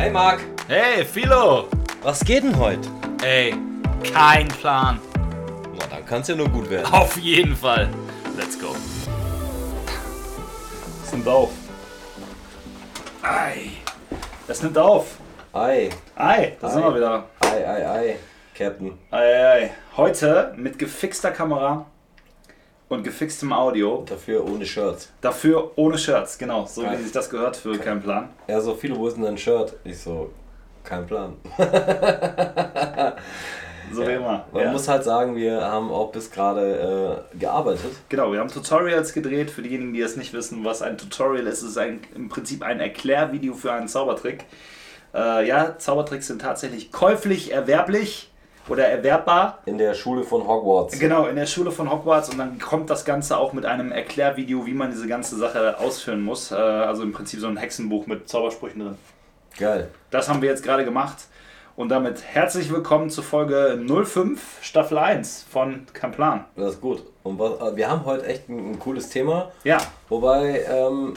Hey Marc, Hey, Philo! was geht denn heute? Ey, kein Plan. Na, dann kann's ja nur gut werden. Auf jeden Fall. Let's go. Das nimmt auf. Ei. Das nimmt auf. Ei, Ei, da sind Ei. wir wieder. ei, ei, ei, Captain. Ei, ei, ei. Heute mit gefixter Kamera und gefixtem Audio. Dafür ohne Shirts. Dafür ohne Shirts, genau. So Geil. wie sich das gehört für keinen Plan. Er so, viele, wo ist denn dein Shirt? Ich so, kein Plan. So wie immer. Man Ja. muss halt sagen, wir haben auch bis gerade äh, gearbeitet. Genau, wir haben Tutorials gedreht. Für diejenigen, die es nicht wissen, was ein Tutorial ist, ist ein, im Prinzip ein Erklärvideo für einen Zaubertrick. Äh, ja, Zaubertricks sind tatsächlich käuflich erwerblich oder erwerbbar. In der Schule von Hogwarts. Genau, in der Schule von Hogwarts und dann kommt das Ganze auch mit einem Erklärvideo, wie man diese ganze Sache ausführen muss. Äh, also im Prinzip so ein Hexenbuch mit Zaubersprüchen drin. Geil. Das haben wir jetzt gerade gemacht. Und damit herzlich willkommen zu Folge 05, Staffel 1 von Kein Plan. Das ist gut. Und äh, wir haben heute echt ein, ein cooles Thema. Ja, Wobei, ähm,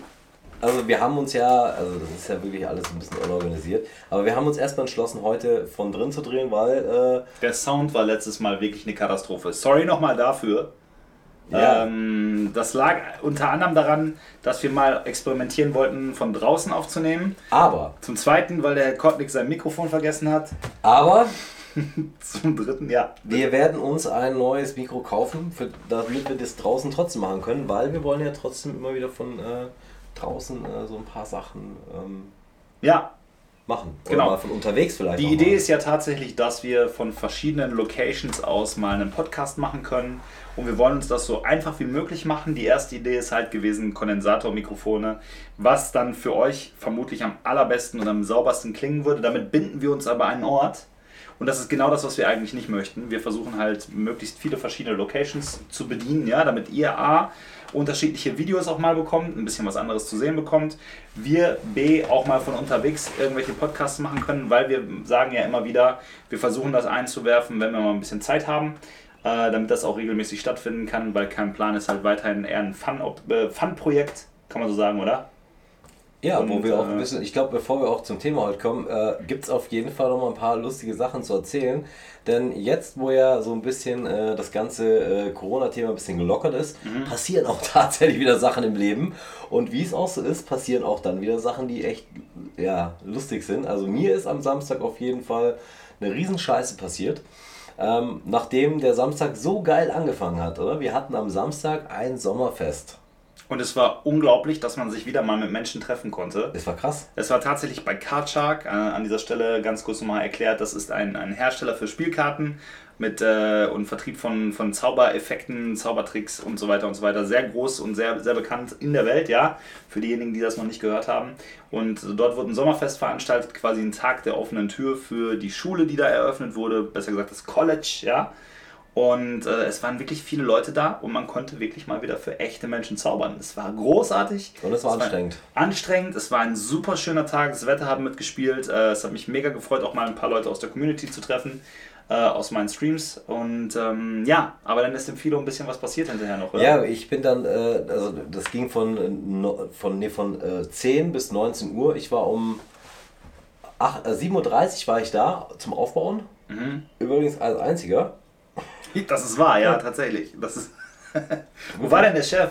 also wir haben uns ja, also das ist ja wirklich alles ein bisschen unorganisiert, aber wir haben uns erstmal entschlossen, heute von drin zu drehen, weil, der Sound war letztes Mal wirklich eine Katastrophe. Sorry nochmal dafür. äh, ja, Ähm, das lag unter anderem daran, dass wir mal experimentieren wollten, von draußen aufzunehmen. aber, Zum zweiten, weil der Herr Kottnick sein Mikrofon vergessen hat. aber Zum dritten, ja. wir werden uns ein neues Mikro kaufen, für, damit wir das draußen trotzdem machen können, weil wir wollen ja trotzdem immer wieder von äh, draußen äh, so ein paar Sachen ähm, Ja, machen. Genau. Oder mal von unterwegs vielleicht. Die Idee ist ja tatsächlich, dass wir von verschiedenen Locations aus mal einen Podcast machen können. Und wir wollen uns das so einfach wie möglich machen. Die erste Idee ist halt gewesen, Kondensatormikrofone, was dann für euch vermutlich am allerbesten und am saubersten klingen würde. Damit binden wir uns aber einen Ort. Und das ist genau das, was wir eigentlich nicht möchten. Wir versuchen halt möglichst viele verschiedene Locations zu bedienen, ja, damit ihr A unterschiedliche Videos auch mal bekommt, ein bisschen was anderes zu sehen bekommt. Wir B auch mal von unterwegs irgendwelche Podcasts machen können, weil wir sagen ja immer wieder, wir versuchen das einzuwerfen, wenn wir mal ein bisschen Zeit haben, äh, damit das auch regelmäßig stattfinden kann, weil kein Plan ist halt weiterhin eher ein Fun- äh, Fun-Projekt, kann man so sagen, oder? Ja, wo Und, wir auch ein äh, bisschen, ich glaube, bevor wir auch zum Thema heute kommen, äh, gibt es auf jeden Fall noch mal ein paar lustige Sachen zu erzählen. Denn jetzt, wo ja so ein bisschen äh, das ganze äh, Corona-Thema ein bisschen gelockert ist, Mhm. passieren auch tatsächlich wieder Sachen im Leben. Und wie es auch so ist, passieren auch dann wieder Sachen, die echt ja, lustig sind. Also mir ist am Samstag auf jeden Fall eine Riesenscheiße passiert. Ähm, nachdem der Samstag so geil angefangen hat, oder? Wir hatten am Samstag ein Sommerfest. Und es war unglaublich, dass man sich wieder mal mit Menschen treffen konnte. Das war krass. Es war tatsächlich bei Card Shark, äh, an dieser Stelle ganz kurz nochmal erklärt, das ist ein, ein Hersteller für Spielkarten mit äh, und Vertrieb von, von Zaubereffekten, Zaubertricks und so weiter und so weiter. Sehr groß und sehr, sehr bekannt in der Welt, ja, für diejenigen, die das noch nicht gehört haben. Und dort wurde ein Sommerfest veranstaltet, quasi ein Tag der offenen Tür für die Schule, die da eröffnet wurde, besser gesagt das College, ja. Und äh, es waren wirklich viele Leute da und man konnte wirklich mal wieder für echte Menschen zaubern. Es war großartig. Und es war anstrengend. anstrengend. Es war ein super schöner Tag. Das Wetter hat mitgespielt. Äh, Es hat mich mega gefreut, auch mal ein paar Leute aus der Community zu treffen, äh, aus meinen Streams. Und ähm, ja, aber dann ist dem Philo ein bisschen was passiert hinterher noch, oder? Ja, ich bin dann, äh, also das ging von, äh, von, nee, von äh, 10 bis 19 Uhr. Ich war um ach- äh, 7.30 Uhr war ich da zum Aufbauen. Mhm. Übrigens als einziger. Das ist wahr, ja, tatsächlich. Das ist Wo war denn der Chef?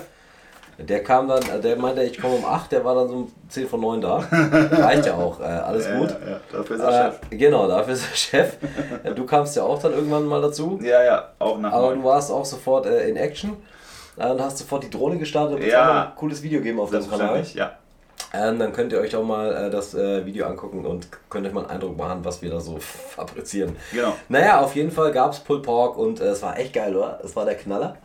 Der kam dann, äh, der meinte, ich komme um 8, der war dann so um 10 von 9 da. Reicht ja auch, äh, alles gut. Ja, ja, dafür ist er Äh, Chef. genau, dafür ist er Chef. Du kamst ja auch dann irgendwann mal dazu. Ja, ja, auch nach Aber neun. du warst auch sofort äh, in Action. Und hast sofort die Drohne gestartet und Ja. ein cooles Video geben auf deinem Kanal. Ja. Ähm, dann könnt ihr euch auch mal äh, das äh, Video angucken und könnt euch mal einen Eindruck machen, was wir da so fabrizieren. Genau. Naja, auf jeden Fall gab es Pulled Pork und äh, es war echt geil, oder? Es war der Knaller.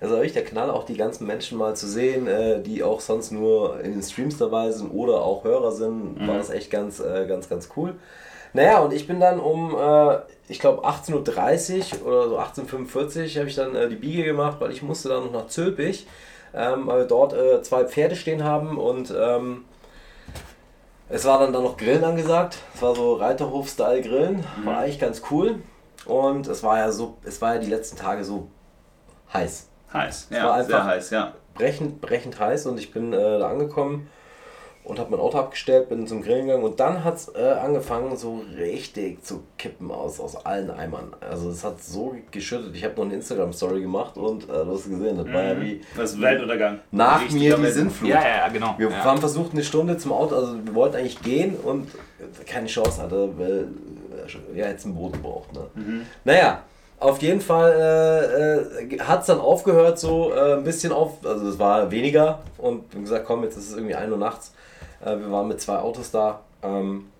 Es war wirklich der Knaller, auch die ganzen Menschen mal zu sehen, äh, die auch sonst nur in den Streams dabei sind oder auch Hörer sind, war das echt ganz, äh, ganz, ganz cool. Naja, und ich bin dann um, äh, ich glaube 18.30 Uhr oder so 18.45 Uhr habe ich dann die Biege gemacht, weil ich musste dann noch nach Zülpich, ähm, weil wir dort zwei Pferde stehen haben und ähm, es war dann da noch Grillen angesagt. Es war so Reiterhof-Style Grillen. War eigentlich ganz cool. Und es war ja so, es war ja die letzten Tage so heiß. Heiß, war ja, einfach- sehr heiß, ja. Brechend, brechend heiß und ich bin äh, da angekommen und habe mein Auto abgestellt, bin zum Grillen gegangen und dann hat es äh, angefangen so richtig zu kippen aus, aus allen Eimern. Also es hat so geschüttet. Ich habe noch eine Instagram-Story gemacht und äh, du hast gesehen, das war ja wie Das ist Weltuntergang. nach Richtiger mir die Welt- Sintflut. Ja, ja, genau. Wir ja. haben versucht eine Stunde zum Auto, also wir wollten eigentlich gehen und keine Chance hatte, weil äh, ja jetzt ein Boot gebraucht. Ne? Mhm. Naja, auf jeden Fall äh, äh, hat es dann aufgehört, so äh, ein bisschen auf, also es war weniger und wie gesagt, komm, jetzt ist es irgendwie 1 Uhr nachts. Äh, wir waren mit zwei Autos da ähm,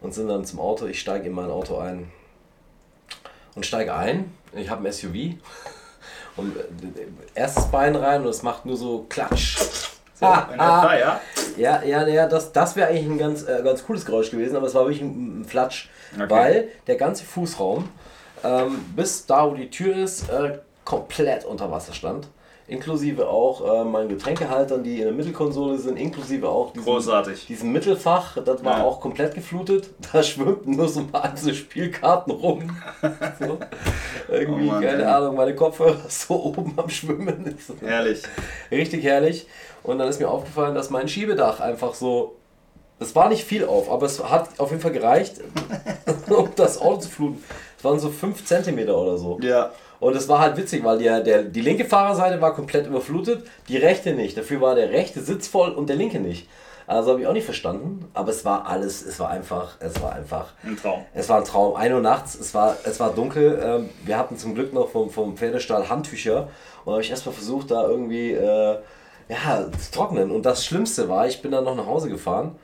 und sind dann zum Auto. Ich steige in mein Auto ein und steige ein. Ich habe ein SUV und äh, erstes Bein rein und es macht nur so Klatsch. So, in etwa, ja. Ja, ja, ja, das, das wäre eigentlich ein ganz, äh, ganz cooles Geräusch gewesen, aber es war wirklich ein, ein Flatsch, Okay. weil der ganze Fußraum ähm, bis da, wo die Tür ist, äh, komplett unter Wasser stand. Inklusive auch äh, meinen Getränkehaltern, die in der Mittelkonsole sind, inklusive auch diesen, Großartig. diesem Mittelfach, das war Ja. auch komplett geflutet. Da schwimmten nur so ein paar einzelne Spielkarten rum. so. Irgendwie, Oh Mann, keine ey. Ahnung, meine Kopfhörer so oben am Schwimmen. Herrlich. Richtig herrlich. Und dann ist mir aufgefallen, dass mein Schiebedach einfach so. Es war nicht viel auf, aber es hat auf jeden Fall gereicht, um das Auto zu fluten. Es waren so 5 cm oder so. Ja. Und es war halt witzig, weil der, der, die linke Fahrerseite war komplett überflutet, die rechte nicht. Dafür war der rechte Sitz voll und der linke nicht. Also habe ich auch nicht verstanden. Aber es war alles, es war einfach, es war einfach. Ein Traum. Es war ein Traum. 1 Uhr nachts, es war, es war dunkel. Ähm, wir hatten zum Glück noch vom, vom Pferdestall Handtücher. Und habe ich erstmal versucht, da irgendwie äh, ja, zu trocknen. Und das Schlimmste war, ich bin dann noch nach Hause gefahren.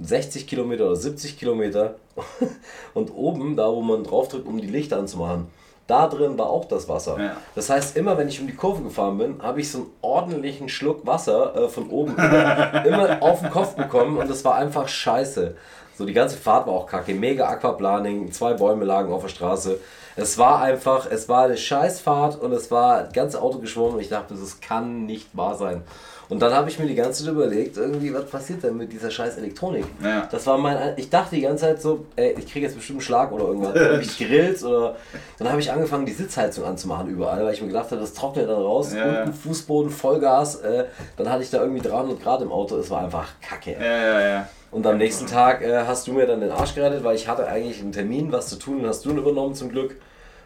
60 Kilometer oder 70 Kilometer. Und oben, da wo man drauf drückt, um die Lichter anzumachen, da drin war auch das Wasser. Ja. Das heißt, immer wenn ich um die Kurve gefahren bin, habe ich so einen ordentlichen Schluck Wasser äh, von oben immer, immer auf den Kopf bekommen und das war einfach scheiße. So, die ganze Fahrt war auch kacke. Mega Aquaplaning, zwei Bäume lagen auf der Straße. Es war einfach, es war eine Scheißfahrt und es war das ganze Auto geschwommen und ich dachte, das kann nicht wahr sein. Und dann habe ich mir die ganze Zeit überlegt, irgendwie, was passiert denn mit dieser scheiß Elektronik? Ja. Das war mein, ich dachte die ganze Zeit so, ey, ich kriege jetzt bestimmt einen Schlag oder irgendwas. Oder mich grillt oder. Dann habe ich angefangen, die Sitzheizung anzumachen überall, weil ich mir gedacht habe, das trocknet dann raus. Ja. Unten Fußboden, Vollgas. Äh, dann hatte ich da irgendwie 300 Grad im Auto. Es war einfach kacke. Ja, ja, ja. Und am nächsten Tag äh, hast du mir dann den Arsch gerettet, weil ich hatte eigentlich einen Termin, was zu tun, den hast du übernommen zum Glück.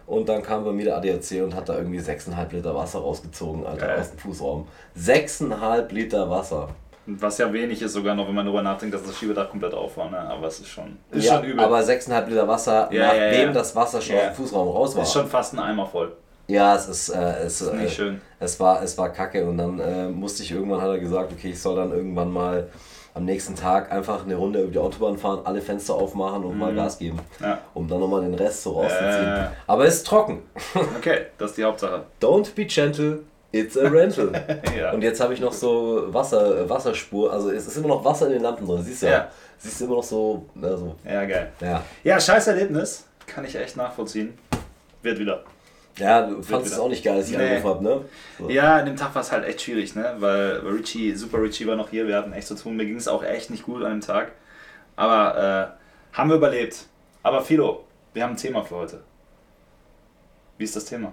Und dann kam bei mir der ADAC und hat da irgendwie 6,5 Liter Wasser rausgezogen, Alter, Geil. aus dem Fußraum. 6,5 Liter Wasser. Was ja wenig ist sogar noch, wenn man darüber nachdenkt, dass das Schiebedach komplett auf war, ne? Aber es ist schon, ist ja, schon übel. aber 6,5 Liter Wasser, Ja, nachdem ja, das Wasser schon aus dem Fußraum raus war. ist schon fast ein Eimer voll. ja, es ist, äh, es, Ist äh, nicht schön. es war, es war kacke und dann äh, musste ich irgendwann, hat er gesagt, okay, ich soll dann irgendwann mal am nächsten Tag einfach eine Runde über die Autobahn fahren, alle Fenster aufmachen und mal Gas geben, Mhm. Ja. um dann nochmal den Rest so rauszuziehen. Äh. Aber es ist trocken. Okay, das ist die Hauptsache. Don't be gentle, it's a rental. Ja. Und jetzt habe ich noch so Wasser, äh, Wasserspur, also es ist immer noch Wasser in den Lampen drin, siehst du ja. Ja. Siehst du immer noch so, na, so Ja, geil. ja. Ja, scheiß Erlebnis. Kann ich echt nachvollziehen. Wird wieder. Ja, du fandest es auch nicht geil, dass ich Nee. angerufen habe, ne? So. Ja, an dem Tag war es halt echt schwierig, ne? Weil Richie, Super Richie war noch hier, wir hatten echt zu tun. Mir ging es auch echt nicht gut an dem Tag. Aber äh, haben wir überlebt. Aber Philo, wir haben ein Thema für heute. Wie ist das Thema?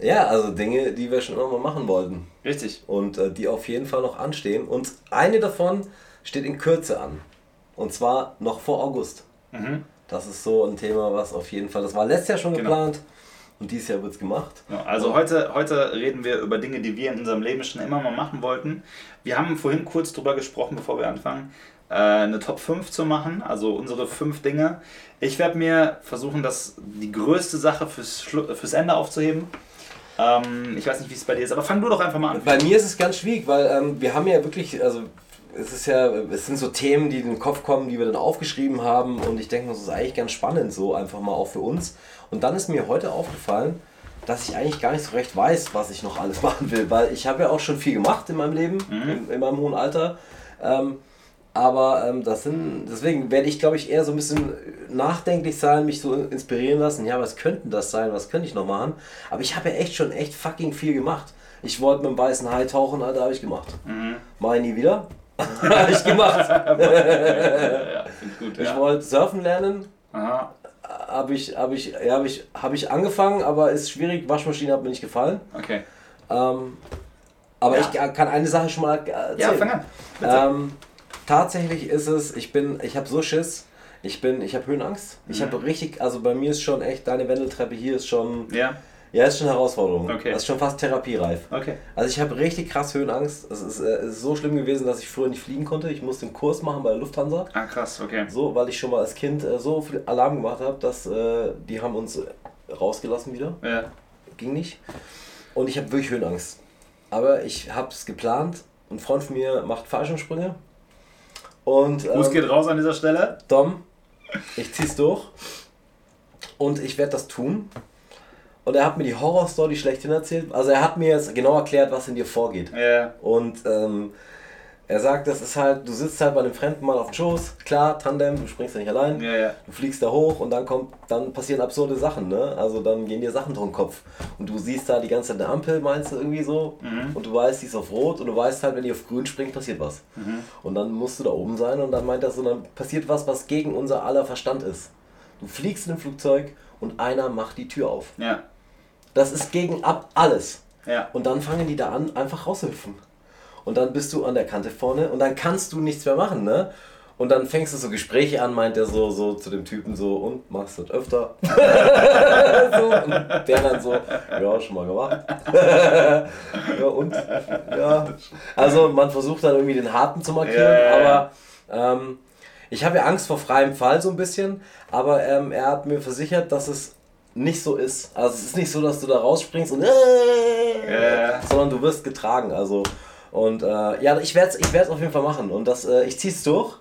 Ja, also Dinge, die wir schon immer mal machen wollten. Richtig. Und äh, die auf jeden Fall noch anstehen. Und eine davon steht in Kürze an. Und zwar noch vor August. Mhm. Das ist so ein Thema, was auf jeden Fall, das war letztes Jahr schon Genau. geplant. Und dieses Jahr wird es gemacht. Ja, also heute, heute reden wir über Dinge, die wir in unserem Leben schon immer mal machen wollten. Wir haben vorhin kurz drüber gesprochen, bevor wir anfangen, äh, eine Top 5 zu machen, also unsere fünf Dinge. Ich werde mir versuchen, das die größte Sache fürs, fürs Ende aufzuheben. Ähm, ich weiß nicht, wie es bei dir ist, aber fang du doch einfach mal an. Bei mir ist es ganz schwierig, weil ähm, wir haben ja wirklich, also es ist ja, es sind so Themen, die in den Kopf kommen, die wir dann aufgeschrieben haben und ich denke, das ist eigentlich ganz spannend so, einfach mal auch für uns. Und dann ist mir heute aufgefallen, dass ich eigentlich gar nicht so recht weiß, was ich noch alles machen will, weil ich habe ja auch schon viel gemacht in meinem Leben, in, in meinem hohen Alter. Ähm, aber ähm, das sind, deswegen werde ich, glaube ich, eher so ein bisschen nachdenklich sein, mich so inspirieren lassen. Ja, was könnten das sein? Was könnte ich noch machen? Aber ich habe ja echt schon echt fucking viel gemacht. Ich wollte mit dem weißen Hai tauchen, Alter, habe ich gemacht. Mhm. Mach ich nie wieder. Habe ich gemacht. ja, ich gut. Ich Ja. wollte surfen lernen. Habe ich, hab ich, ja, hab ich, hab ich angefangen, aber ist schwierig. Waschmaschine hat mir nicht gefallen. okay. Ähm, Aber Ja. ich kann eine Sache schon mal erzählen. Ja, fang an. Ähm, tatsächlich ist es, ich bin, ich habe so Schiss. Ich bin, ich habe Höhenangst. Ich Mhm. habe richtig, also bei mir ist schon echt, deine Wendeltreppe hier ist schon, ja, ja, ist schon eine Herausforderung. Okay. Das ist schon fast therapiereif. okay. Also ich habe richtig krass Höhenangst. Es ist, äh, ist so schlimm gewesen, dass ich früher nicht fliegen konnte. Ich musste einen Kurs machen bei der Lufthansa. Ah, krass, okay. So, weil ich schon mal als Kind äh, so viel Alarm gemacht habe, dass äh, die haben uns äh, rausgelassen wieder. Ja. Ging nicht. Und ich habe wirklich Höhenangst. Aber ich habe es geplant. Ein Freund von mir macht Fallschirmsprünge. Und Gruß ähm, geht raus an dieser Stelle. Dom, ich zieh's durch. Und ich werde das tun. Und er hat mir die Horrorstory schlechthin erzählt. Also er hat mir jetzt genau erklärt, was in dir vorgeht. Ja. Und ähm, er sagt, das ist halt, du sitzt halt bei einem fremden Mann auf dem Schoß, klar, Tandem, du springst ja nicht allein, Ja, ja. du fliegst da hoch und dann kommt, dann passieren absurde Sachen, ne? Also dann gehen dir Sachen durch den Kopf. Und du siehst da die ganze Zeit eine Ampel, meinst du irgendwie so, Mhm. und du weißt, die ist auf Rot und du weißt halt, wenn die auf Grün springt, passiert was. Mhm. Und dann musst du da oben sein und dann meint er so, dann passiert was, was gegen unser aller Verstand ist. Du fliegst in einem Flugzeug und einer macht die Tür auf. Ja. Das ist gegen ab alles. Ja. Und dann fangen die da an, einfach rauszuhüpfen. Und dann bist du an der Kante vorne und dann kannst du nichts mehr machen, ne? Und dann fängst du so Gespräche an, meint er so, so zu dem Typen so, und machst das öfter? so, und der dann so, ja, schon mal gemacht. ja, und? Ja. Also man versucht dann irgendwie den Harten zu markieren, ja. aber ähm, ich habe ja Angst vor freiem Fall so ein bisschen, aber ähm, er hat mir versichert, dass es nicht so ist. Also es ist nicht so, dass du da rausspringst und Ja. sondern du wirst getragen. Also und äh, ja, ich werde es ich werd's auf jeden Fall machen und das, äh, ich zieh's durch.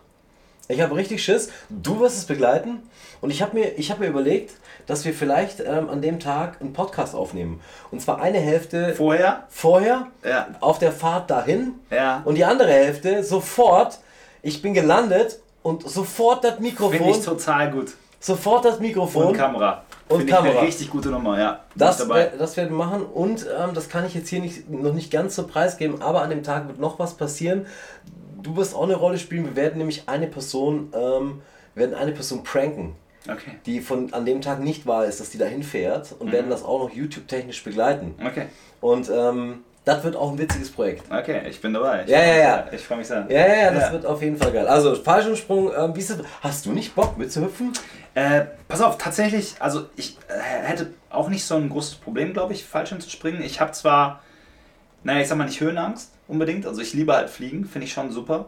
Ich habe richtig Schiss. Du wirst es begleiten und ich habe mir, ich hab mir überlegt, dass wir vielleicht ähm, an dem Tag einen Podcast aufnehmen. Und zwar eine Hälfte Vorher? vorher Ja. auf der Fahrt dahin Ja. und die andere Hälfte sofort. Ich bin gelandet und sofort das Finde Mikrofon, ich total gut. sofort das Mikrofon. Und Kamera. Und Finde ich Kamera. eine richtig gute Nummer, ja. Das, das werden wir machen und ähm, das kann ich jetzt hier nicht, noch nicht ganz so preisgeben, aber an dem Tag wird noch was passieren. Du wirst auch eine Rolle spielen. Wir werden nämlich eine Person, ähm, werden eine Person pranken, Okay. die von an dem Tag nicht wahr ist, dass die dahin fährt und Mhm. werden das auch noch YouTube-technisch begleiten. Okay. Und ähm, das wird auch ein witziges Projekt. Okay, ich bin dabei. Ich Ja, ja, ja. Ich freue mich sehr. Ja, ja, ja, das Ja. wird auf jeden Fall geil. Also Fallschirmsprung, ähm, wie hast du nicht Bock mitzuhüpfen? Äh, pass auf, tatsächlich, also ich äh, hätte auch nicht so ein großes Problem, glaube ich, Fallschirm zu springen. Ich habe zwar, naja, ich sag mal nicht Höhenangst unbedingt, also ich liebe halt Fliegen, finde ich schon super.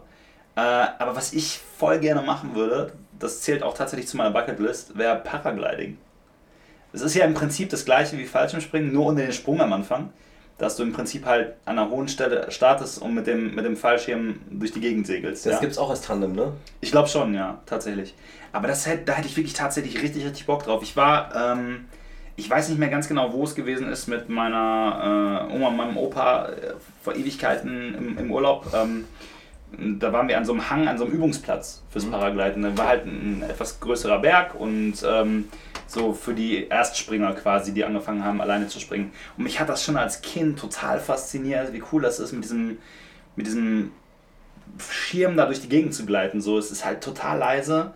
Äh, aber was ich voll gerne machen würde, das zählt auch tatsächlich zu meiner Bucketlist, wäre Paragliding. Es ist ja im Prinzip das gleiche wie Fallschirmspringen, nur ohne den Sprung am Anfang. Dass du im Prinzip halt an einer hohen Stelle startest und mit dem, mit dem Fallschirm durch die Gegend segelst. Das ja? gibt's auch als Tandem, ne? Ich glaube schon, ja, tatsächlich. Aber das hätte, da hätte ich wirklich tatsächlich richtig, richtig Bock drauf. Ich war, ähm, ich weiß nicht mehr ganz genau, wo es gewesen ist mit meiner äh, Oma und meinem Opa äh, vor Ewigkeiten im, im Urlaub. Ähm, da waren wir an so einem Hang, an so einem Übungsplatz fürs Paragliden. Da war halt ein etwas größerer Berg und ähm, so für die Erstspringer quasi, die angefangen haben, alleine zu springen. Und mich hat das schon als Kind total fasziniert, wie cool das ist mit diesem, mit diesem Schirm da durch die Gegend zu gleiten. So, es ist halt total leise.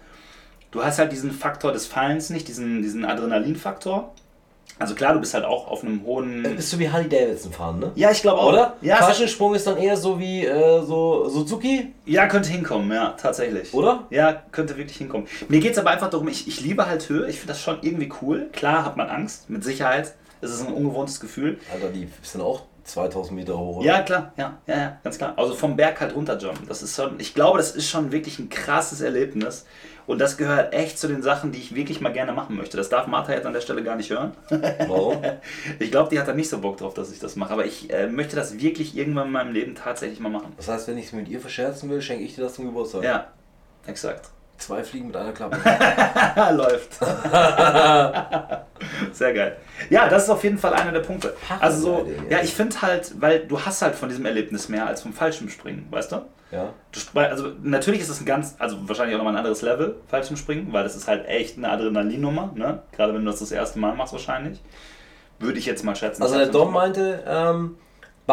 Du hast halt diesen Faktor des Fallens nicht, diesen, diesen Adrenalinfaktor. Also klar, du bist halt auch auf einem hohen. Äh, Bist du wie Harley Davidson fahren, ne? Ja, ich glaube auch. Oder? Ja, Fallschirmsprung ist dann eher so wie äh, so Suzuki, ja, könnte hinkommen, ja, tatsächlich. oder? Ja, könnte wirklich hinkommen. Mir geht es aber einfach darum, ich, ich liebe halt Höhe, ich finde das schon irgendwie cool. Klar hat man Angst, mit Sicherheit. Es ist ein ungewohntes Gefühl. Alter, die sind auch 2000 Meter hoch. oder? Ja, klar, ja, ja, ja, ganz klar. Also vom Berg halt runterjumpen. Das ist schon, ich glaube, das ist schon wirklich ein krasses Erlebnis. Und das gehört echt zu den Sachen, die ich wirklich mal gerne machen möchte. Das darf Martha jetzt an der Stelle gar nicht hören. Warum? Ich glaube, die hat da nicht so Bock drauf, dass ich das mache. Aber ich äh, möchte das wirklich irgendwann in meinem Leben tatsächlich mal machen. Das heißt, wenn ich es mit ihr verscherzen will, schenke ich dir das zum Geburtstag. Ja, exakt. Zwei Fliegen mit einer Klappe. Läuft. Sehr geil. Ja, das ist auf jeden Fall einer der Punkte. Also so, ja, ich finde halt, weil du hast halt von diesem Erlebnis mehr als vom Fallschirmspringen, weißt du? ja. Du Also natürlich ist es ein ganz, also wahrscheinlich auch nochmal ein anderes Level, Fallschirmspringen, weil das ist halt echt eine Adrenalinnummer, ne? Gerade wenn du das das erste Mal machst wahrscheinlich. Würde ich jetzt mal schätzen. Also der Dom meinte, ähm,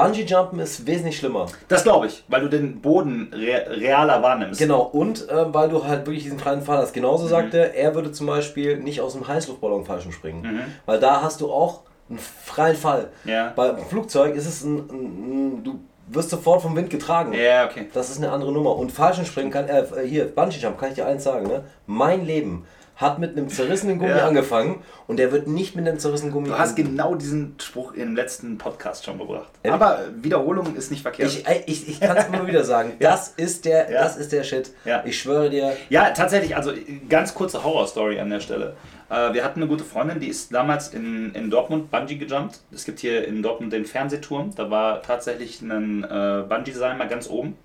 Bungee Jumpen ist wesentlich schlimmer. Das glaube ich, weil du den Boden re realer wahrnimmst. Genau, und äh, weil du halt wirklich diesen freien Fall hast. Genauso Mhm. sagt er, er würde zum Beispiel nicht aus dem Heißluftballon falschen springen. Mhm. Weil da hast du auch einen freien Fall. Ja. Beim Flugzeug ist es ein, ein, ein du wirst sofort vom Wind getragen. Ja, okay. Das ist eine andere Nummer. Und Fallschirmspringen kann, äh, hier, Bungee Jump, kann ich dir eins sagen, ne? Mein Leben hat mit einem zerrissenen Gummi Ja. angefangen und der wird nicht mit einem zerrissenen Gummi Du hast genau diesen Spruch im letzten Podcast schon gebracht. Ehrlich? Aber Wiederholung ist nicht verkehrt. Ich, ich, ich kann es immer wieder sagen. Das ist der, Ja. das ist der Shit. Ja. Ich schwöre dir. Ja, tatsächlich, also ganz kurze Horrorstory an der Stelle. Äh, wir hatten eine gute Freundin, die ist damals in, in Dortmund Bungee gejumpt. Es gibt hier in Dortmund den Fernsehturm. Da war tatsächlich ein äh, Bungee-Seil mal ganz oben.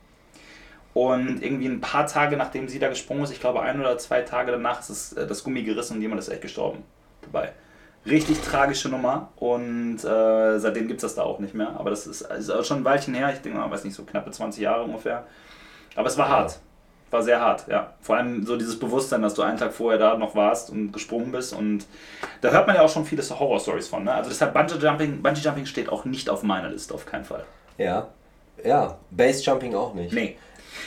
Und irgendwie ein paar Tage nachdem sie da gesprungen ist, ich glaube ein oder zwei Tage danach, ist das, äh, das Gummi gerissen und jemand ist echt gestorben dabei. Richtig tragische Nummer und äh, seitdem gibt es das da auch nicht mehr. Aber das ist, ist schon ein Weilchen her, ich denke mal, weiß nicht, so knappe 20 Jahre ungefähr. Aber es war Ja. hart. War sehr hart, ja. Vor allem so dieses Bewusstsein, dass du einen Tag vorher da noch warst und gesprungen bist. Und da hört man ja auch schon viele Horror-Stories von. Ne? Also deshalb Bungee Jumping, Bungee Jumping steht auch nicht auf meiner Liste, auf keinen Fall. Ja. Ja. Base Jumping auch nicht. Nee.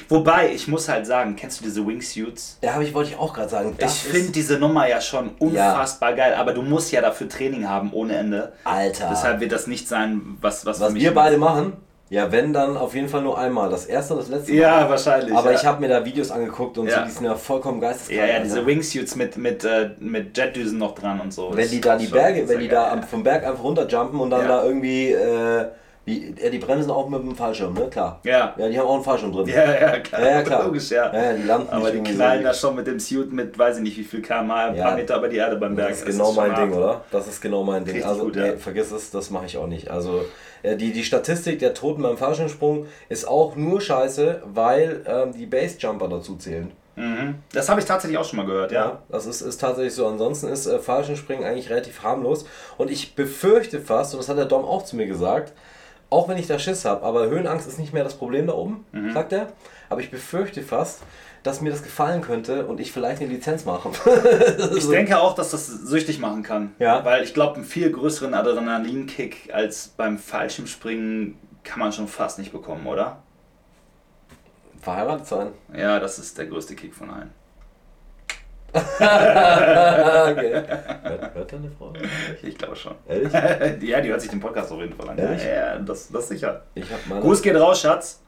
Wobei, ich muss halt sagen, kennst du diese Wingsuits? Ja, habe ich, wollte ich auch gerade sagen. Ich finde diese Nummer ja schon unfassbar geil, aber du musst ja dafür Training haben ohne Ende. Alter. Deshalb wird das nicht sein, was, was, Was wir beide machen, ja, wenn dann auf jeden Fall nur einmal. Das erste und das letzte Mal. Ja, wahrscheinlich. Aber ja. ich habe mir da Videos angeguckt und Ja. so, die sind ja vollkommen geisteskrank. Ja, ja, diese. Wingsuits mit, mit, äh, mit Jetdüsen noch dran und so. Wenn die da die Berge, wenn die da ja. vom Berg einfach runterjumpen und dann Ja. da irgendwie, äh, wie, ja, die bremsen auch mit dem Fallschirm, ne? Klar. Ja. Ja, die haben auch einen Fallschirm drin. Ja, ja, klar. Ja, ja, klar. Logisch, ja. Ja, die landen Aber die knallen so. da schon mit dem Suit mit, weiß ich nicht, wie viel kmh, ein Ja. paar Meter über die Erde beim Berg. Das ist genau schon mein Ding, hart. oder? Das ist genau mein Ding. Richtig also, gut, ja. vergiss es, das mache ich auch nicht. Also, äh, die, die Statistik der Toten beim Fallschirmsprung ist auch nur scheiße, weil ähm, die Basejumper dazu zählen. Mhm. Das habe ich tatsächlich auch schon mal gehört, ja. Ja, das ist, ist tatsächlich so. Ansonsten ist äh, Fallschirmspringen eigentlich relativ harmlos. Und ich befürchte fast, und das hat der Dom auch zu mir gesagt, auch wenn ich da Schiss habe, aber Höhenangst ist nicht mehr das Problem da oben, Mhm. sagt er. Aber ich befürchte fast, dass mir das gefallen könnte und ich vielleicht eine Lizenz mache. Ich denke auch, dass das süchtig machen kann. Ja. Weil ich glaube, einen viel größeren Adrenalinkick als beim Fallschirmspringen kann man schon fast nicht bekommen, oder? Verheiratet sein. Ja, das ist der größte Kick von allen. Okay. Hört, hört deine Frau? Ich glaube schon. Ehrlich? ja, die hört sich den Podcast auf jeden Fall an. Ja, Ehrlich? ja, das, das sicher. Ich habe meiner, Gruß geht raus, Schatz.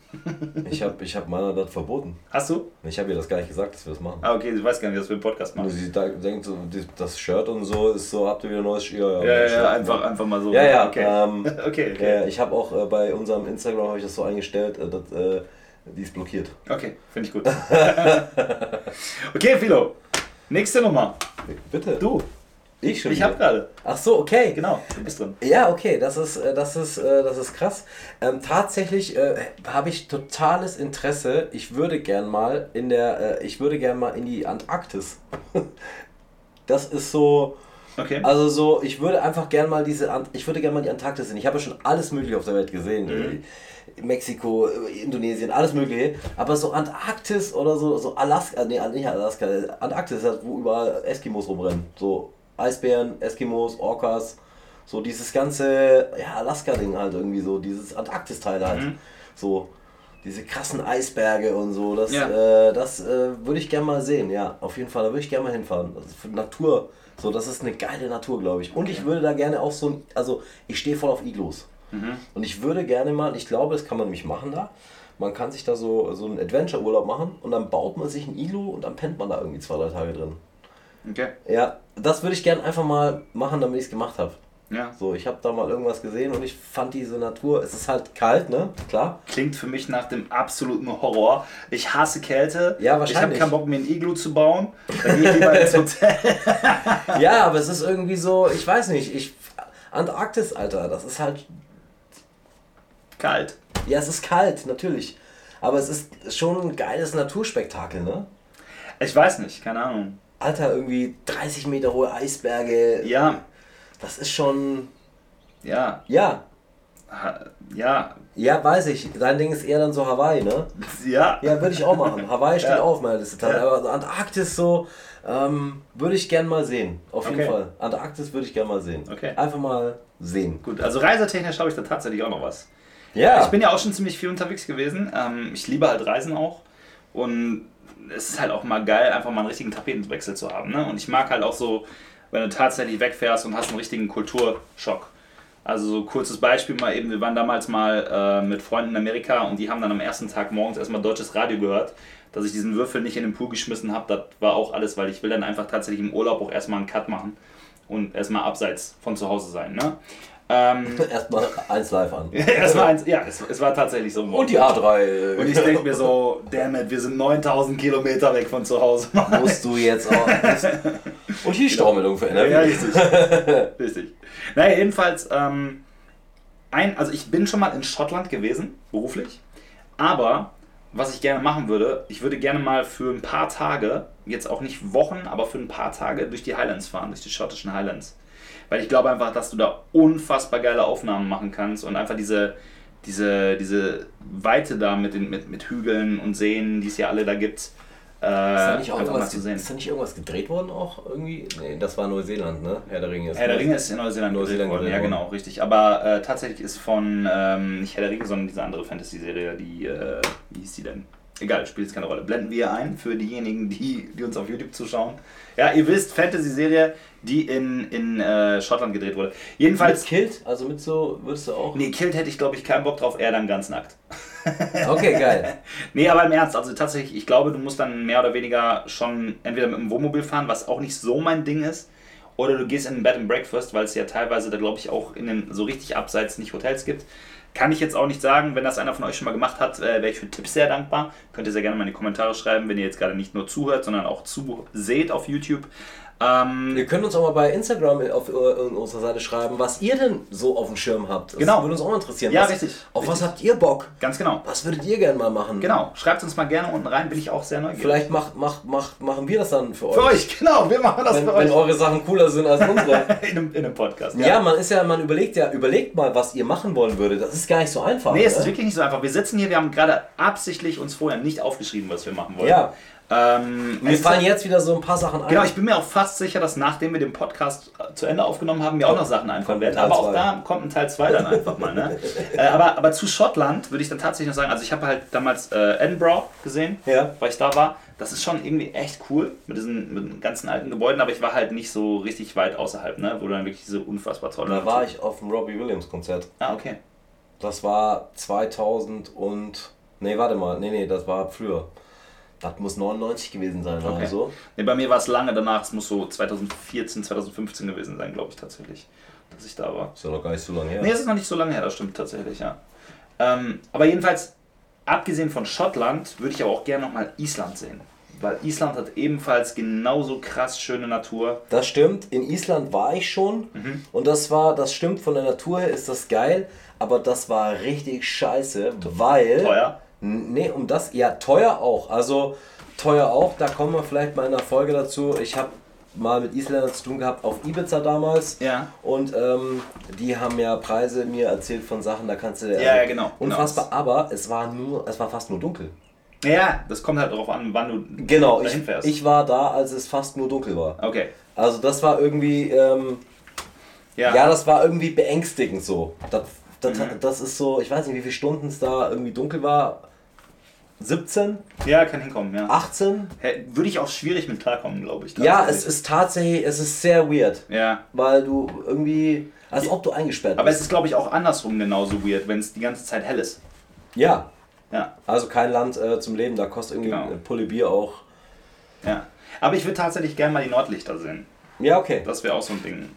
ich hab, ich hab meiner das verboten. Hast du? Ich habe ihr das gar nicht gesagt, dass wir das machen. Ah, okay, ich weiß gar nicht, was wir einen Podcast machen. sie da, denkt so, die- das Shirt und so ist so, habt ihr wieder ein neues Shirt? Ja, ja, Shirt. ja, einfach, einfach mal so. Ja, ja, Okay, ähm, okay, Ja, okay. ja, ich habe auch äh, bei unserem Instagram habe ich das so eingestellt, äh, dass, äh, die ist blockiert. Okay, finde ich gut. okay, Philo. Nächste Nummer. Bitte. Du. Ich schon. Ich habe gerade. Ach so, okay. Genau, du bist drin. Ja, okay, das ist, äh, das ist, äh, das ist krass. Ähm, tatsächlich äh, habe ich totales Interesse. Ich würde gern mal in der, äh, ich würde gern mal in die Antarktis. das ist so, Okay. also so, ich würde einfach gern mal diese, ich würde gern mal die Antarktis sehen. Ich habe ja schon alles Mögliche auf der Welt gesehen. Mhm. Mexiko, äh, Indonesien, alles Mögliche. Aber so Antarktis oder so, so Alaska, nee, nicht Alaska, Antarktis, halt, wo überall Eskimos rumrennen. So Eisbären, Eskimos, Orcas, so dieses ganze, ja, Alaska-Ding halt irgendwie so, dieses Antarktis-Teil halt. Mhm. So, diese krassen Eisberge und so, das, Ja. äh, das äh, würde ich gerne mal sehen, ja, auf jeden Fall, da würde ich gerne mal hinfahren. Das ist für Natur, so, das ist eine geile Natur, glaube ich. Und ich würde da gerne auch so, also ich stehe voll auf Iglos. Mhm. Und ich würde gerne mal, ich glaube, das kann man nämlich machen da, man kann sich da so, so einen Adventure-Urlaub machen und dann baut man sich ein Iglo und dann pennt man da irgendwie zwei, drei Tage drin. Okay. Ja, das würde ich gerne einfach mal machen, damit ich es gemacht habe. Ja. So, ich habe da mal irgendwas gesehen und ich fand diese Natur, es ist halt kalt, ne? Klar. Klingt für mich nach dem absoluten Horror. Ich hasse Kälte. Ja, Ich habe wahrscheinlich. keinen Bock, mir ein Iglu zu bauen. Dann gehe ich lieber ins Hotel. Ja, aber es ist irgendwie so, ich weiß nicht, ich. Antarktis, Alter, das ist halt. Kalt. Ja, es ist kalt, natürlich. Aber es ist schon ein geiles Naturspektakel, ne? Ich weiß nicht, keine Ahnung. Alter, irgendwie 30 Meter hohe Eisberge. Ja, Das ist schon. ja, Ja, ja, ja, weiß ich. Dein Ding ist eher dann so Hawaii, ne? ja. Ja, würde ich auch machen. Hawaii steht Ja. auch auf meiner Liste. Ja. Aber Antarktis so, ähm, würde ich gern mal sehen. Auf jeden Okay. Fall. Antarktis würde ich gern mal sehen. Okay. Einfach mal sehen. Gut, also reisetechnisch habe ich da tatsächlich auch noch was. Ja. Ich bin ja auch schon ziemlich viel unterwegs gewesen. Ähm, ich liebe halt Reisen auch. Und es ist halt auch mal geil, einfach mal einen richtigen Tapetenwechsel zu haben. Ne? Und ich mag halt auch so, wenn du tatsächlich wegfährst und hast einen richtigen Kulturschock. Also so kurzes Beispiel mal eben, wir waren damals mal äh, mit Freunden in Amerika und die haben dann am ersten Tag morgens erstmal deutsches Radio gehört. Dass ich diesen Würfel nicht in den Pool geschmissen habe, das war auch alles, weil ich will dann einfach tatsächlich im Urlaub auch erstmal einen Cut machen und erstmal abseits von zu Hause sein. Ne? Ähm, Erstmal eins live an. erstmal eins, ja, es, es war tatsächlich so. Und die A3. äh, Und ich denke mir so, damn it, wir sind 9000 Kilometer weg von zu Hause. musst du jetzt auch. Und hier die Staumeldung für NRW. Ja, richtig. richtig. Naja, jedenfalls, ähm, ein, also ich bin schon mal in Schottland gewesen, beruflich. Aber was ich gerne machen würde, ich würde gerne mal für ein paar Tage, jetzt auch nicht Wochen, aber für ein paar Tage durch die Highlands fahren, durch die schottischen Highlands. Weil ich glaube einfach, dass du da unfassbar geile Aufnahmen machen kannst und einfach diese, diese, diese Weite da mit, den, mit, mit Hügeln und Seen, die es ja alle da gibt, äh, Ist da, nicht auch irgendwas, zu sehen. ist da nicht irgendwas gedreht worden auch irgendwie? Nee, das war Neuseeland, ne? Herr der Ringe ist. Herr der Ringe ist in Neuseeland, Neuseeland gedreht worden. Ja, genau, richtig. Aber äh, tatsächlich ist von, ähm, nicht Herr der Ringe, sondern diese andere Fantasy-Serie, die, äh, wie hieß die denn? Egal, spielt jetzt keine Rolle. Blenden wir ein für diejenigen, die, die uns auf YouTube zuschauen. Ja, ihr wisst, Fantasy-Serie, die in, in äh, Schottland gedreht wurde. Jedenfalls, Kilt, also mit so, würdest du auch. nee, Killed hätte ich, glaube ich, keinen Bock drauf, eher dann ganz nackt. Okay, geil. Nee, aber im Ernst, also tatsächlich, ich glaube, du musst dann mehr oder weniger schon entweder mit dem Wohnmobil fahren, was auch nicht so mein Ding ist, oder du gehst in ein Bed and Breakfast, weil es ja teilweise da, glaube ich, auch in den so richtig abseits nicht Hotels gibt. Kann ich jetzt auch nicht sagen, wenn das einer von euch schon mal gemacht hat, äh, wäre ich für Tipps sehr dankbar. Könnt ihr sehr gerne mal in die Kommentare schreiben, wenn ihr jetzt gerade nicht nur zuhört, sondern auch zuseht auf YouTube. Ähm, Ihr könnt uns auch mal bei Instagram auf äh, unserer Seite schreiben, was ihr denn so auf dem Schirm habt. Das Genau. würde uns auch interessieren. Ja, was, richtig. Auf was Richtig. habt ihr Bock? ganz genau. Was würdet ihr gerne mal machen? Genau. Schreibt uns mal gerne unten rein, bin ich auch sehr neugierig. Vielleicht macht, macht, macht, machen wir das dann für euch. Für euch, genau, wir machen das Wenn, für wenn euch. eure Sachen cooler sind als unsere. In einem, in einem Podcast. ja. man ist ja, man überlegt ja, überlegt mal, was ihr machen wollen würdet. Das ist gar nicht so einfach. Nee, es ist ne? wirklich nicht so einfach. Wir sitzen hier, wir haben gerade absichtlich uns vorher nicht aufgeschrieben, was wir machen wollen. Ja. Ähm, Mir fallen jetzt wieder so ein paar Sachen ein. Genau, ich bin mir auch fast sicher, dass nachdem wir den Podcast äh, zu Ende aufgenommen haben, mir auch noch Sachen einfallen werden. Aber auch zwei. da kommt ein Teil 2 dann einfach mal. Ne? äh, aber, aber zu Schottland würde ich dann tatsächlich noch sagen, also ich habe halt damals äh, Edinburgh gesehen, Ja. weil ich da war. Das ist schon irgendwie echt cool mit diesen, mit den ganzen alten Gebäuden, aber ich war halt nicht so richtig weit außerhalb, ne? wo dann wirklich diese unfassbar tolle da war ich auf dem Robbie Williams Konzert. Ah, okay. Das war 2000 und. Nee, warte mal. Nee, nee, das war früher. Das muss 99 gewesen sein Okay. oder so. Nee, bei mir war es lange danach, es muss so 2014, 2015 gewesen sein, glaube ich tatsächlich, dass ich da war. Ist ja noch gar nicht so lange her. Nee, es ist noch nicht so lange her, das stimmt tatsächlich, ja. Ähm, aber jedenfalls, abgesehen von Schottland, würde ich aber auch gerne nochmal Island sehen. Weil Island hat ebenfalls genauso krass schöne Natur. Das stimmt. In Island war ich schon. Mhm. Und das war, das stimmt, von der Natur her ist das geil. Aber das war richtig scheiße, weil. Teuer. Nee, um das, ja, teuer auch. Also teuer auch, da kommen wir vielleicht mal in der Folge dazu. Ich habe mal mit Isländern zu tun gehabt auf Ibiza damals. Ja. Und ähm, die haben ja Preise mir erzählt von Sachen, da kannst du. Ja, ja, genau, Unfassbar, aber es war nur, es war fast nur dunkel. Ja, das kommt halt darauf an, wann du Genau, dahin ich, fährst. ich war da, als es fast nur dunkel war. okay. Also das war irgendwie, ähm, Ja. ja. das war irgendwie beängstigend so. Das, das, Mhm. das ist so, ich weiß nicht, wie viele Stunden es da irgendwie dunkel war. 17, ja, kann hinkommen, ja. 18? Hä, Würde ich auch schwierig mit klarkommen, glaube ich. Ja, es ist tatsächlich, es ist sehr weird, Ja. weil du irgendwie, als ob du eingesperrt Aber es bist. ist, glaube ich, auch andersrum genauso weird, wenn es die ganze Zeit hell ist. Ja, Ja. also kein Land äh, zum Leben, da kostet irgendwie Genau. eine Pulle Bier auch. Ja. Aber ich würde tatsächlich gerne mal die Nordlichter sehen. Ja, okay. Das wäre auch so ein Ding.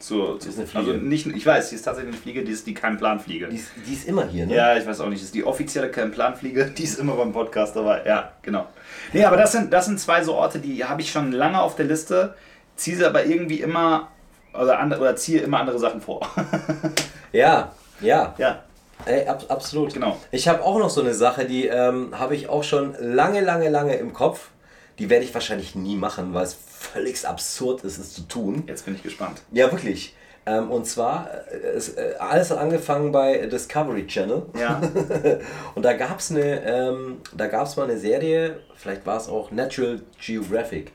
Zur, ist eine Fliege. Also nicht, ich weiß, die ist tatsächlich eine Fliege, die ist die kein Planfliege. Die ist, die ist immer hier, ne? Ja, ich weiß auch nicht. Das ist die offizielle kein Planfliege, die ist immer beim Podcast dabei. Ja, genau. Nee, aber das sind, das sind zwei so Orte, die habe ich schon lange auf der Liste, ziehe sie aber irgendwie immer oder, andere, oder ziehe immer andere Sachen vor. Ja, ja. ja, Ey, ab, absolut. Genau. Ich habe auch noch so eine Sache, die ähm, habe ich auch schon lange, lange, lange im Kopf. Die werde ich wahrscheinlich nie machen, weil es völlig absurd ist, es zu tun. jetzt bin ich gespannt. Ja, wirklich. Ähm, und zwar, äh, es, äh, alles hat angefangen bei Discovery Channel. Ja, Und da gab es eine, ähm, da mal eine Serie, vielleicht war es auch Natural Geographic,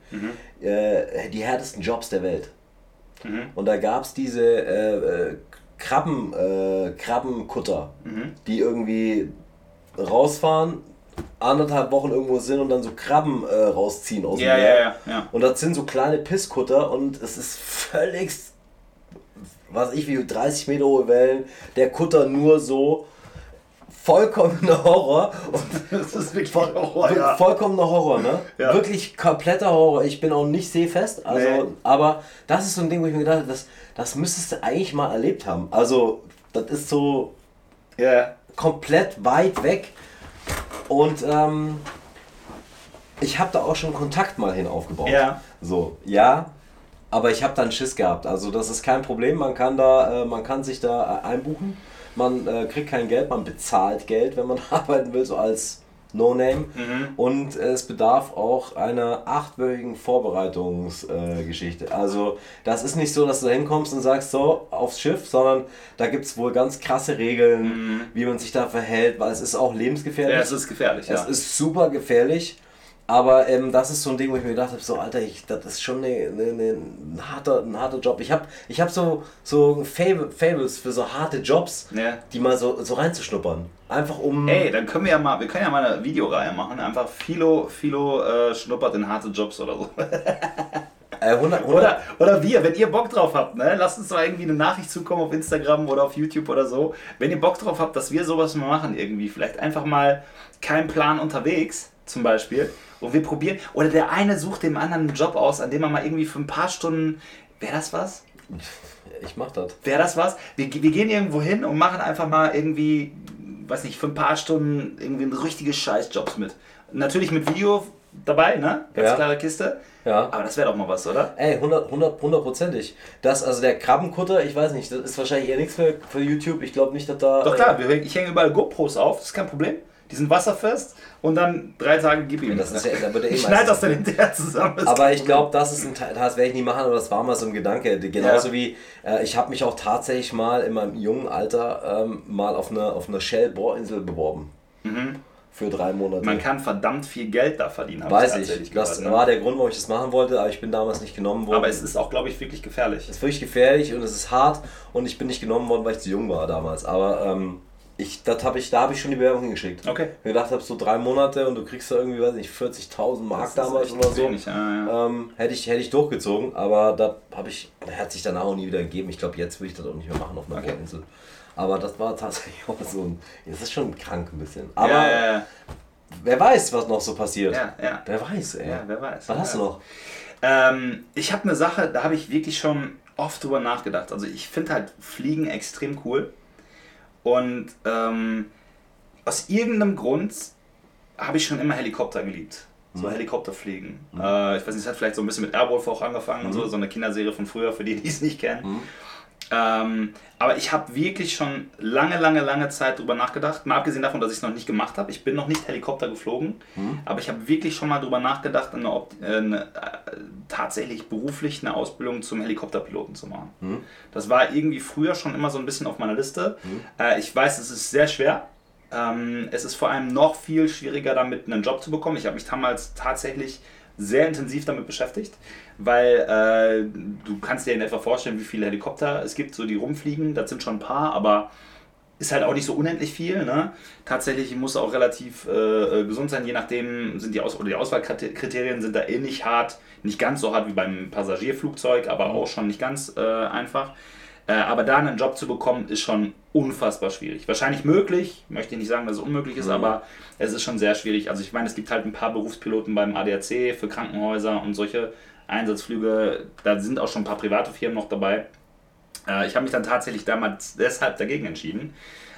äh, die härtesten Jobs der Welt. Mhm. Und da gab es diese äh, äh, Krabben, äh, Krabbenkutter, Mhm. die irgendwie rausfahren, anderthalb Wochen irgendwo sind und dann so Krabben äh, rausziehen aus dem ja, Meer. ja, ja, ja. Und das sind so kleine Pisskutter und es ist völlig was ich wie 30 Meter hohe Wellen, der Kutter nur so. Vollkommener Horror. Und Das ist wirklich voll, Horror, ja. Vollkommener Horror, ne? Ja. Wirklich kompletter Horror. Ich bin auch nicht seefest, also, Nee. aber das ist so ein Ding, wo ich mir gedacht habe, das, das müsstest du eigentlich mal erlebt haben. Also, das ist so Ja. komplett weit weg. Und ähm, ich habe da auch schon Kontakt mal hin aufgebaut. Ja. So, ja, aber ich habe dann Schiss gehabt. Also das ist kein Problem. Man kann da, äh, man kann sich da äh, einbuchen. Man äh, kriegt kein Geld, man bezahlt Geld, wenn man arbeiten will, so als No-Name. Und äh, es bedarf auch einer achtwöchigen Vorbereitungsgeschichte. Äh, also das ist nicht so, dass du da hinkommst und sagst so aufs Schiff, sondern da gibt es wohl ganz krasse Regeln, wie man sich da verhält, weil es ist auch lebensgefährlich. ja, es ist gefährlich, ja. Es ist super gefährlich. Aber ähm, das ist so ein Ding, wo ich mir gedacht habe, so Alter, ich, das ist schon eine, eine, eine, ein, harter, ein harter Job. Ich habe ich hab so, so Fable, Fables für so harte Jobs, Ja. die mal so, so reinzuschnuppern. Einfach um... Ey, dann können wir ja mal, wir können ja mal eine Videoreihe machen. Einfach Philo, Philo äh, schnuppert in harte Jobs oder so. Äh, 100, 100, Oder, oder wir, wenn ihr Bock drauf habt, ne? lasst uns mal irgendwie eine Nachricht zukommen auf Instagram oder auf YouTube oder so. Wenn ihr Bock drauf habt, dass wir sowas mal machen irgendwie, vielleicht einfach mal kein Plan unterwegs zum Beispiel und wir probieren, oder der eine sucht dem anderen einen Job aus, an dem man mal irgendwie für ein paar Stunden, wäre das was? Ich mach das. Wäre das was? Wir, wir gehen irgendwo hin und machen einfach mal irgendwie, weiß nicht, für ein paar Stunden irgendwie richtige Scheißjobs mit. Natürlich mit Video dabei, ne? Ganz Ja. klare Kiste. Ja. Aber das wäre doch mal was, oder? Ey, 100, 100, hundertprozentig. Das, also der Krabbenkutter, ich weiß nicht, das ist wahrscheinlich eher nichts für, für YouTube. Ich glaube nicht, dass da... Doch äh, klar, wir, ich hänge überall GoPros auf, das ist kein Problem. Die sind wasserfest und dann drei Tage gib ihm. Das ist ja, da wird eh ich schneide das dann hinterher zusammen. Aber ich glaube, das ist ein Teil, das werde ich nie machen, aber das war mal so ein Gedanke. Genauso Ja. wie äh, ich habe mich auch tatsächlich mal in meinem jungen Alter ähm, mal auf einer auf einer Shell-Bohrinsel beworben. Für drei Monate. Mhm. Man kann verdammt viel Geld da verdienen, Weiß tatsächlich ich. Das gehört, ne? war der Grund, warum ich das machen wollte, aber ich bin damals nicht genommen worden. Aber es ist auch, glaube ich, wirklich gefährlich. es ist wirklich gefährlich und es ist hart und ich bin nicht genommen worden, weil ich zu jung war damals. Aber ähm, ich, das hab ich, da habe ich schon die Bewerbung hingeschickt. Okay. Ich gedacht habe, so drei Monate und du kriegst da irgendwie, weiß nicht, 40.000 Mark damals oder so. wenig, ja, ja. Ähm, hätte, ich, hätte ich durchgezogen, aber das habe ich, hat sich danach auch nie wieder gegeben. Ich glaube, jetzt würde ich das auch nicht mehr machen auf einer Okay. Bohrinsel. Aber das war tatsächlich auch so ein. Das ist schon krank ein bisschen. Aber ja, ja, wer weiß, was noch so passiert. ja, ja. Wer weiß, ey. Ja, wer weiß. Was hast du noch? Ähm, ich habe eine Sache, da habe ich wirklich schon oft drüber nachgedacht. Also ich finde halt Fliegen extrem cool. Und ähm, aus irgendeinem Grund habe ich schon immer Helikopter geliebt. So Helikopterfliegen. Äh, ich weiß nicht, es hat vielleicht so ein bisschen mit Airwolf auch angefangen und so, so eine Kinderserie von früher, für die, die es nicht kennen. Ähm, aber ich habe wirklich schon lange, lange, lange Zeit drüber nachgedacht. Mal abgesehen davon, dass ich es noch nicht gemacht habe. Ich bin noch nicht Helikopter geflogen, aber ich habe wirklich schon mal drüber nachgedacht, eine, äh, eine, äh, tatsächlich beruflich eine Ausbildung zum Helikopterpiloten zu machen. Das war irgendwie früher schon immer so ein bisschen auf meiner Liste. Äh, ich weiß, es ist sehr schwer. Ähm, es ist vor allem noch viel schwieriger, damit einen Job zu bekommen. Ich habe mich damals tatsächlich sehr intensiv damit beschäftigt, weil äh, du kannst dir in etwa vorstellen, wie viele Helikopter es gibt, so die rumfliegen. Das sind schon ein paar, aber ist halt auch nicht so unendlich viel. Ne? Tatsächlich muss auch relativ äh, äh, gesund sein, je nachdem sind die, Aus oder die Auswahlkriterien sind da ähnlich hart, nicht ganz so hart wie beim Passagierflugzeug, aber auch schon nicht ganz äh, einfach. Äh, aber da einen Job zu bekommen, ist schon unfassbar schwierig. Wahrscheinlich möglich, möchte ich nicht sagen, dass es unmöglich ist, aber es ist schon sehr schwierig. Also ich meine, es gibt halt ein paar Berufspiloten beim ADAC für Krankenhäuser und solche Einsatzflüge. Da sind auch schon ein paar private Firmen noch dabei. Äh, ich habe mich dann tatsächlich damals deshalb dagegen entschieden.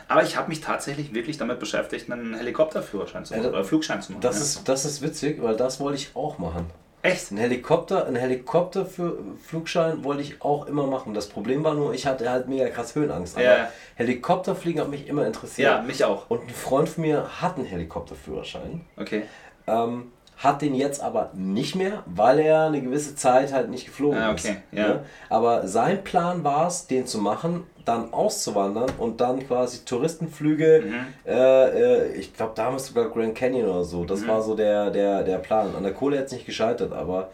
Aber ich habe mich tatsächlich wirklich damit beschäftigt, einen Helikopterführerschein zu machen, Ja, das- oder Flugschein zu machen. Das, ja. ist, das ist witzig, weil das wollte ich auch machen. Echt. Ein Helikopter, ein Helikopter für Flugschein wollte ich auch immer machen. Das Problem war nur, ich hatte halt mega krass Höhenangst. Aber Ja. Helikopterfliegen hat mich immer interessiert. Ja, mich auch. Und ein Freund von mir hat einen Helikopterführerschein. Okay. Ähm, hat den jetzt aber nicht mehr, weil er eine gewisse Zeit halt nicht geflogen Ah, ist. okay, ja. Ne? Aber sein Plan war es, den zu machen, dann auszuwandern und dann quasi Touristenflüge, Mhm. äh, äh, ich glaube damals sogar Grand Canyon oder so, Mhm. das war so der, der, der Plan. An der Kohle es nicht gescheitert, aber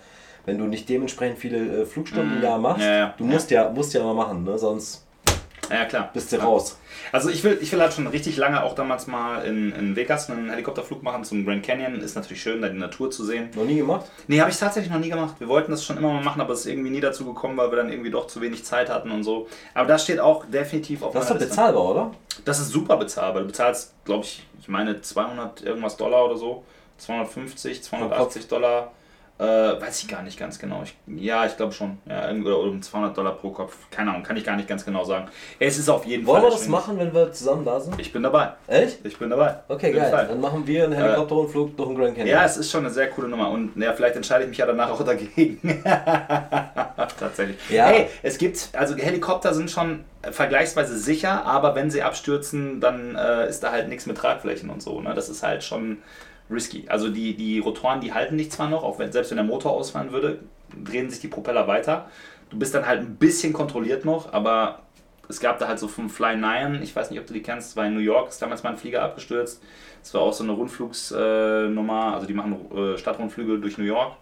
wenn du nicht dementsprechend viele äh, Flugstunden da machst, Mhm. Ja, ja. du musst ja, musst ja mal machen, ne? sonst Ja, bist du ja. raus. Also ich will, ich will halt schon richtig lange auch damals mal in, in Vegas einen Helikopterflug machen zum Grand Canyon. Ist natürlich schön, da die Natur zu sehen. Noch nie gemacht? Nee, habe ich tatsächlich noch nie gemacht. Wir wollten das schon immer mal machen, aber es ist irgendwie nie dazu gekommen, weil wir dann irgendwie doch zu wenig Zeit hatten und so. Aber das steht auch definitiv auf Das ist doch bezahlbar, oder? Das ist super bezahlbar. Du bezahlst, glaube ich, ich meine 200 irgendwas Dollar oder so. 250, 280 Dollar. Äh, weiß ich gar nicht ganz genau. Ich, ja, ich glaube schon. Ja, oder um 200 Dollar pro Kopf. Keine Ahnung, kann ich gar nicht ganz genau sagen. Es ist auf jeden Wollen Fall. wir das machen, wenn wir zusammen da sind? Ich bin dabei. Echt? Ich bin dabei. Okay, geil. Fall. Dann machen wir einen Helikopterrundflug durch den Grand Canyon. Ja, es ist schon eine sehr coole Nummer und ja, vielleicht entscheide ich mich ja danach auch dagegen. Tatsächlich. Ja. Hey, es gibt, also Helikopter sind schon vergleichsweise sicher, aber wenn sie abstürzen, dann äh, ist da halt nichts mit Tragflächen und so. Ne? Das ist halt schon risky. Also die, die Rotoren, die halten dich zwar noch, auch wenn, selbst wenn der Motor ausfahren würde, drehen sich die Propeller weiter. Du bist dann halt ein bisschen kontrolliert noch, aber es gab da halt so vom Fly 9, ich weiß nicht, ob du die kennst, das war in New York, ist damals mal ein Flieger abgestürzt. Das war auch so eine Rundflugsnummer, also die machen äh, Stadtrundflüge durch New York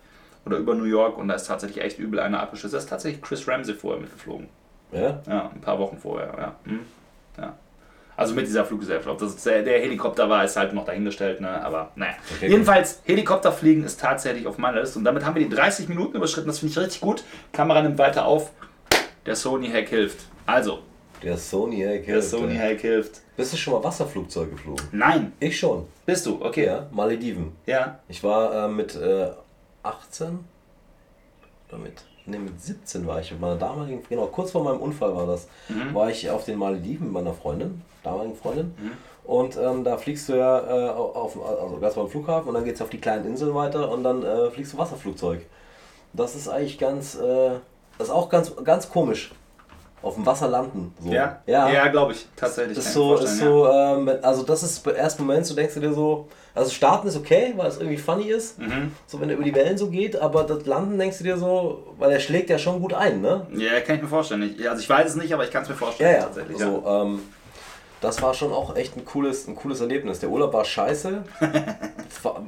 oder über New York und da ist tatsächlich echt übel einer abgestürzt. Da ist tatsächlich Chris Ramsey vorher mitgeflogen. Ja? Ja, ein paar Wochen vorher, ja. Hm. ja. Also mit dieser Fluggesellschaft. Ob das der, der Helikopter war, ist halt noch dahingestellt, ne? aber naja. Okay, Jedenfalls, Helikopterfliegen ist tatsächlich auf meiner Liste und damit haben wir die 30 Minuten überschritten. Das finde ich richtig gut. Kamera nimmt weiter auf. Der Sony-Hack hilft. Also, Der Sony Hack der hilft. Sony-Hack hilft. Bist du schon mal Wasserflugzeug geflogen? Nein, Ich schon. bist du, okay. Ja, Malediven. Ja. Ich war äh, mit äh, 18 oder mit, nee, mit 17 war ich mit meiner damaligen, genau, kurz vor meinem Unfall war das, Mhm. war ich auf den Malediven mit meiner Freundin, damaligen Freundin. Und ähm, da fliegst du ja äh, auf, also ganz beim Flughafen und dann geht es auf die kleinen Inseln weiter und dann äh, fliegst du Wasserflugzeug. Das ist eigentlich ganz, äh, das ist auch ganz, ganz komisch. Auf dem Wasser landen. So. Ja, ja. ja glaube ich. Tatsächlich. Das ist so, ist so ähm, wenn- also das ist im ersten Moment, so denkst du dir so, also starten ist okay, weil es irgendwie funny ist, Mhm. so wenn er über die Wellen so geht, aber das Landen denkst du dir so, weil er schlägt ja schon gut ein, ne? ja. ja, kann ich mir vorstellen. Ich, also ich weiß es nicht, aber ich kann es mir vorstellen. Tatsächlich, ja. Also, ähm, das war schon auch echt ein cooles, ein cooles Erlebnis. Der Urlaub war scheiße.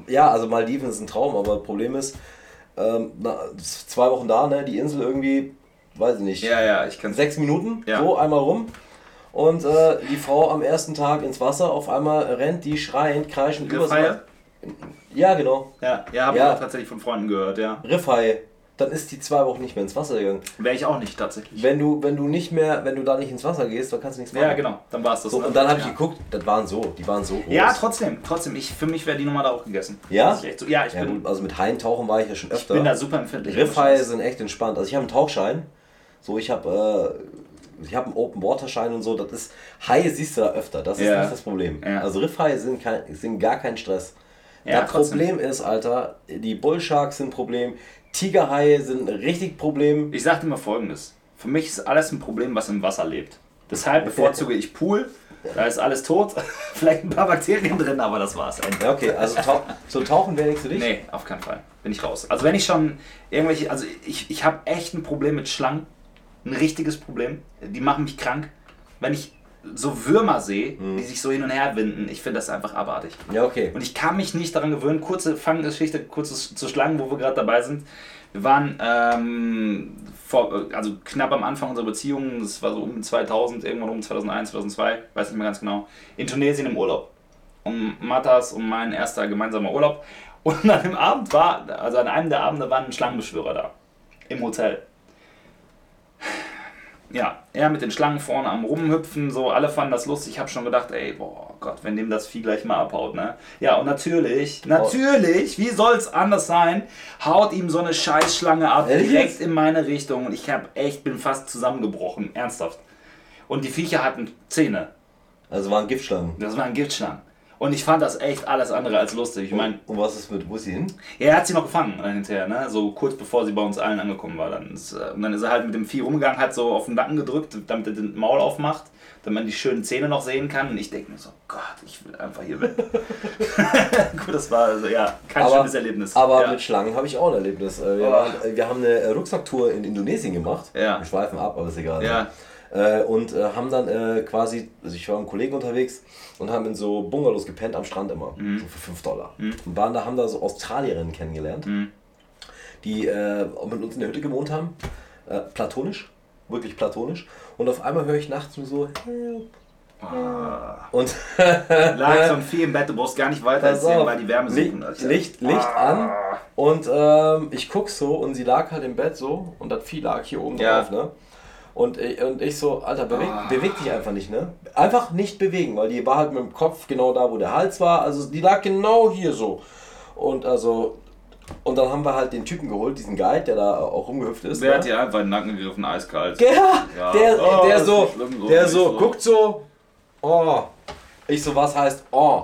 Ja, also Maldiven ist ein Traum, aber das Problem ist, ähm, na, zwei Wochen da, ne, die Insel irgendwie, weiß ich nicht, ja, ja, ich kann es. sechs Minuten, Ja. so einmal rum. Und äh, die Frau am ersten Tag ins Wasser, auf einmal rennt die schreiend, kreischend übers Riffhaie? Ja, genau. Ja, ja habe Ja. ich auch tatsächlich von Freunden gehört, ja. Riffhaie. Dann ist die zwei Wochen nicht mehr ins Wasser gegangen. Wäre ich auch nicht tatsächlich. Wenn du, wenn du nicht mehr, wenn du da nicht ins Wasser gehst, dann kannst du nichts machen. Ja, genau, dann war es das. So, und dann habe ich ja. geguckt, das waren so, die waren so groß. Ja, trotzdem, trotzdem. Ich, für mich wäre die Nummer da auch gegessen. Ja? So. Ja, ich, Ja, bin, gut, also mit Haien tauchen war ich ja schon ich öfter. bin da super empfindlich. Riffhaie sind echt entspannt. Also ich habe einen Tauchschein. So, ich habe äh, ich habe einen Open Water Schein und so. Das ist Haie siehst du da öfter. Das ist Ja. nicht das Problem. Ja. Also Riffhaie sind kein, sind gar kein Stress. Ja, das trotzdem. Problem ist, Alter, die Bullsharks sind ein Problem. Tigerhaie sind ein richtig Problem. Ich sag dir mal folgendes. Für mich ist alles ein Problem, was im Wasser lebt. Deshalb bevorzuge ich Pool. Da ist alles tot. Vielleicht ein paar Bakterien drin, aber das war's. Ja, okay, also tau so tauchen wäre nichts für dich. Nee, auf keinen Fall. Bin ich raus. Also wenn ich schon irgendwelche, also ich, ich habe echt ein Problem mit Schlangen. Ein richtiges Problem. Die machen mich krank. Wenn ich so Würmer sehe, Mhm. die sich so hin und her winden, ich finde das einfach abartig. Ja, okay. Und ich kann mich nicht daran gewöhnen. Kurze Fanggeschichte, kurzes zu Schlangen, wo wir gerade dabei sind. Wir waren ähm, vor, also knapp am Anfang unserer Beziehung, das war so um 2000, irgendwann um 2001, 2002, weiß nicht mehr ganz genau, in Tunesien im Urlaub. Um Matas und mein erster gemeinsamer Urlaub. Und an dem Abend war, also an einem der Abende waren Schlangenbeschwörer da. Im Hotel. Ja, er mit den Schlangen vorne am Rumhüpfen, so, alle fanden das lustig. Ich habe schon gedacht, ey, boah Gott, wenn dem das Vieh gleich mal abhaut, ne? Ja, und natürlich, natürlich, wie soll's anders sein, haut ihm so eine Scheißschlange ab, Ehrlich direkt in meine Richtung. Und ich hab echt, bin fast zusammengebrochen, ernsthaft. Und die Viecher hatten Zähne. Also waren Giftschlangen. Das waren Giftschlangen. Und ich fand das echt alles andere als lustig. Ich meine, Und was ist mit, wo ist sie hin? ja, er hat sie noch gefangen dann hinterher, ne? So kurz bevor sie bei uns allen angekommen war. Dann ist, äh, und dann ist er halt mit dem Vieh rumgegangen, hat so auf den Nacken gedrückt, damit er den Maul aufmacht, damit man die schönen Zähne noch sehen kann. Und ich denke mir so, Gott, ich will einfach hier weg. Gut, das war also, ja kein Aber- schönes Erlebnis. Aber ja. mit Schlangen habe ich auch ein Erlebnis. Äh, Wir, Oh. waren, äh, wir haben eine Rucksacktour in Indonesien gemacht. Ja. Wir schweifen ab, aber ist egal. Ja. Äh, und äh, haben dann äh, quasi, also ich war mit einem Kollegen unterwegs und haben in so Bungalows gepennt am Strand immer. Mhm. So für 5 Dollar. Und waren da, haben da so Australierinnen kennengelernt, Mhm. die äh, mit uns in der Hütte gewohnt haben. Äh, platonisch. wirklich platonisch. Und auf einmal höre ich nachts nur so, help. Ah. Und Lag so ein Vieh im Bett, du brauchst gar nicht weiter erzählen, weil die Wärme Licht, suchen. Licht, Licht Ah. an und ähm, ich guck so und sie lag halt im Bett so und das Vieh lag hier oben Ja. drauf, ne? Und ich, und ich so, Alter, beweg, Ah. beweg dich einfach nicht, ne? Einfach nicht bewegen, weil die war halt mit dem Kopf genau da, wo der Hals war. Also die lag genau hier so. Und also, und dann haben wir halt den Typen geholt, diesen Guide, der da auch rumgehüpft ist. Der ne? hat dir einfach in den Nacken gegriffen, eiskalt. Ja, Ja. der, Oh, der so, schlimm, so der so, so. guckt so, oh. Ich so, was heißt oh?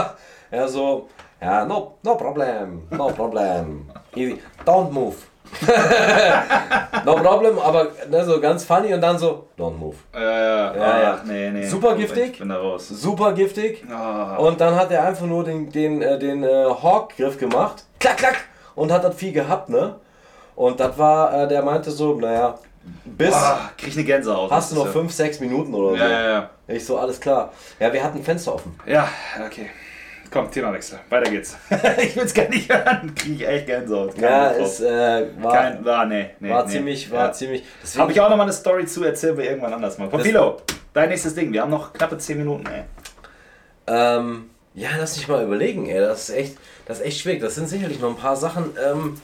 er so, ja, no, no problem, no problem. Easy, don't move. no problem, aber ne, so ganz funny und dann so, don't move. Ja, ja, Ja. Ach, nee, nee. Super giftig. Ich bin da raus. Super giftig. Ah. Und dann hat er einfach nur den, den, äh, den äh, Hawk-Griff gemacht. Klack, klack. Und hat das Vieh gehabt, ne? Und das war, äh, der meinte so, naja, bis Ah, krieg ich eine Gänsehaut. hast du noch ist 5, 6 Minuten oder so. Ja, ja, ja. Ich so, alles klar. Ja, wir hatten Fenster offen. Ja, okay. Komm, Themawechsel. Weiter geht's. ich will's gar nicht hören. Krieg ich echt Gänsehaut. Kein Ja, es äh, war, Kein, war, nee, nee, war nee. ziemlich, war ja. ziemlich. Habe ich auch noch mal eine Story zu, erzählen wir irgendwann anders mal. Philo, dein nächstes Ding. Wir haben noch knappe 10 Minuten, ey. Ähm, ja, lass dich mal überlegen, ey. Das ist echt, das ist echt schwierig. Das sind sicherlich noch ein paar Sachen. Ähm,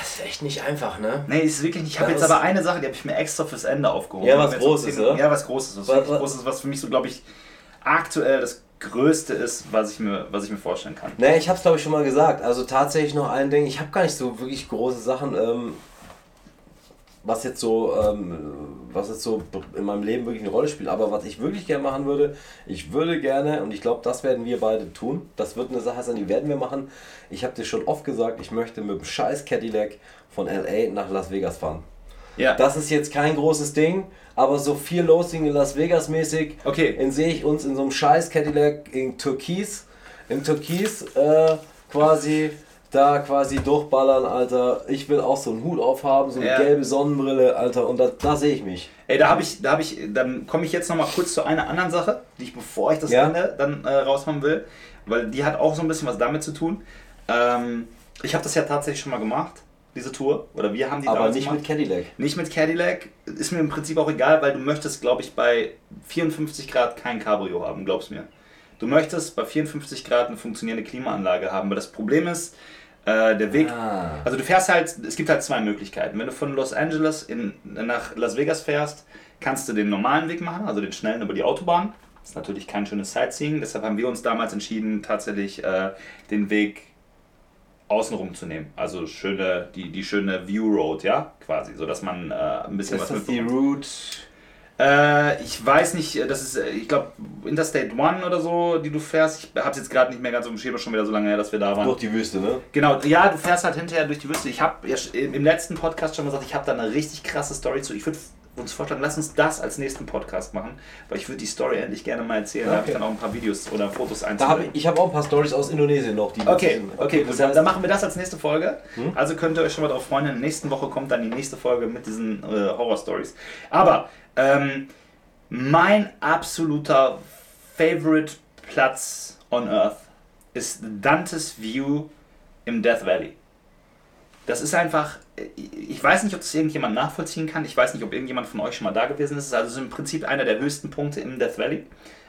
das ist echt nicht einfach, ne? Nee, ist wirklich nicht. Ich habe jetzt aber eine Sache, die habe ich mir extra fürs Ende aufgehoben. Ja, was Großes, zehn- oder? Ja, was Großes. Was, was- Großes, was für mich so, glaube ich, aktuell das Größte ist, was ich mir, was ich mir vorstellen kann. Ne, ich hab's glaube ich schon mal gesagt. Also tatsächlich noch ein Ding. Ich habe gar nicht so wirklich große Sachen, ähm, was jetzt so, ähm, was jetzt so in meinem Leben wirklich eine Rolle spielt. Aber was ich wirklich gerne machen würde, ich würde gerne, und ich glaube, das werden wir beide tun. Das wird eine Sache sein, die werden wir machen. Ich habe dir schon oft gesagt, ich möchte mit dem scheiß Cadillac von LA nach Las Vegas fahren. Ja. Das ist jetzt kein großes Ding, aber so viel Losing in Las Vegas mäßig, Okay. in sehe ich uns in so einem scheiß Cadillac in Türkis, im Türkis äh, quasi da quasi durchballern, Alter. Ich will auch so einen Hut aufhaben, so eine Ja. gelbe Sonnenbrille, Alter, und da, da sehe ich mich. Ey, da habe ich, da habe ich, dann komme ich jetzt noch mal kurz zu einer anderen Sache, die ich, bevor ich das Ja. Ende dann äh, raushauen will, weil die hat auch so ein bisschen was damit zu tun. Ähm, ich habe das ja tatsächlich schon mal gemacht, diese Tour, oder wir haben die Aber nicht gemacht. mit Cadillac. Nicht mit Cadillac, ist mir im Prinzip auch egal, weil du möchtest, glaube ich, bei 54 Grad kein Cabrio haben, glaub's mir. Du möchtest bei 54 Grad eine funktionierende Klimaanlage haben, weil das Problem ist, äh, der Weg, Ah. also du fährst halt, es gibt halt zwei Möglichkeiten. Wenn du von Los Angeles in, nach Las Vegas fährst, kannst du den normalen Weg machen, also den schnellen über die Autobahn. Das ist natürlich kein schönes Sightseeing, deshalb haben wir uns damals entschieden, tatsächlich äh, den Weg außenrum zu nehmen. Also schöne, die, die schöne View Road, ja, quasi, so dass man äh, ein bisschen Ist was das die. Route? Äh, ich weiß nicht, das ist, äh, ich glaube, Interstate One oder so, die du fährst. Ich hab's jetzt gerade nicht mehr ganz auf dem ist schon wieder so lange her, dass wir da waren. Durch die Wüste, ne? Genau, ja, du fährst halt hinterher durch die Wüste. Ich habe ja im letzten Podcast schon gesagt, ich habe da eine richtig krasse Story zu. Ich würde uns vorschlagen, lass uns das als nächsten Podcast machen, weil ich würde die Story endlich gerne mal erzählen. Da habe ich Okay. dann auch ein paar Videos oder Fotos habe einzublenden. ich, ich habe auch ein paar Stories aus Indonesien noch, die Okay, okay, gut, das dann, dann machen wir das als nächste Folge. Hm? Also könnt ihr euch schon mal darauf freuen. In der nächsten Woche kommt dann die nächste Folge mit diesen äh, Horror-Stories. Aber ähm, mein absoluter Favorite Platz on Earth ist Dantes View im Death Valley. Das ist einfach, ich weiß nicht, ob das irgendjemand nachvollziehen kann. Ich weiß nicht, ob irgendjemand von euch schon mal da gewesen ist. Also es ist im Prinzip einer der höchsten Punkte im Death Valley.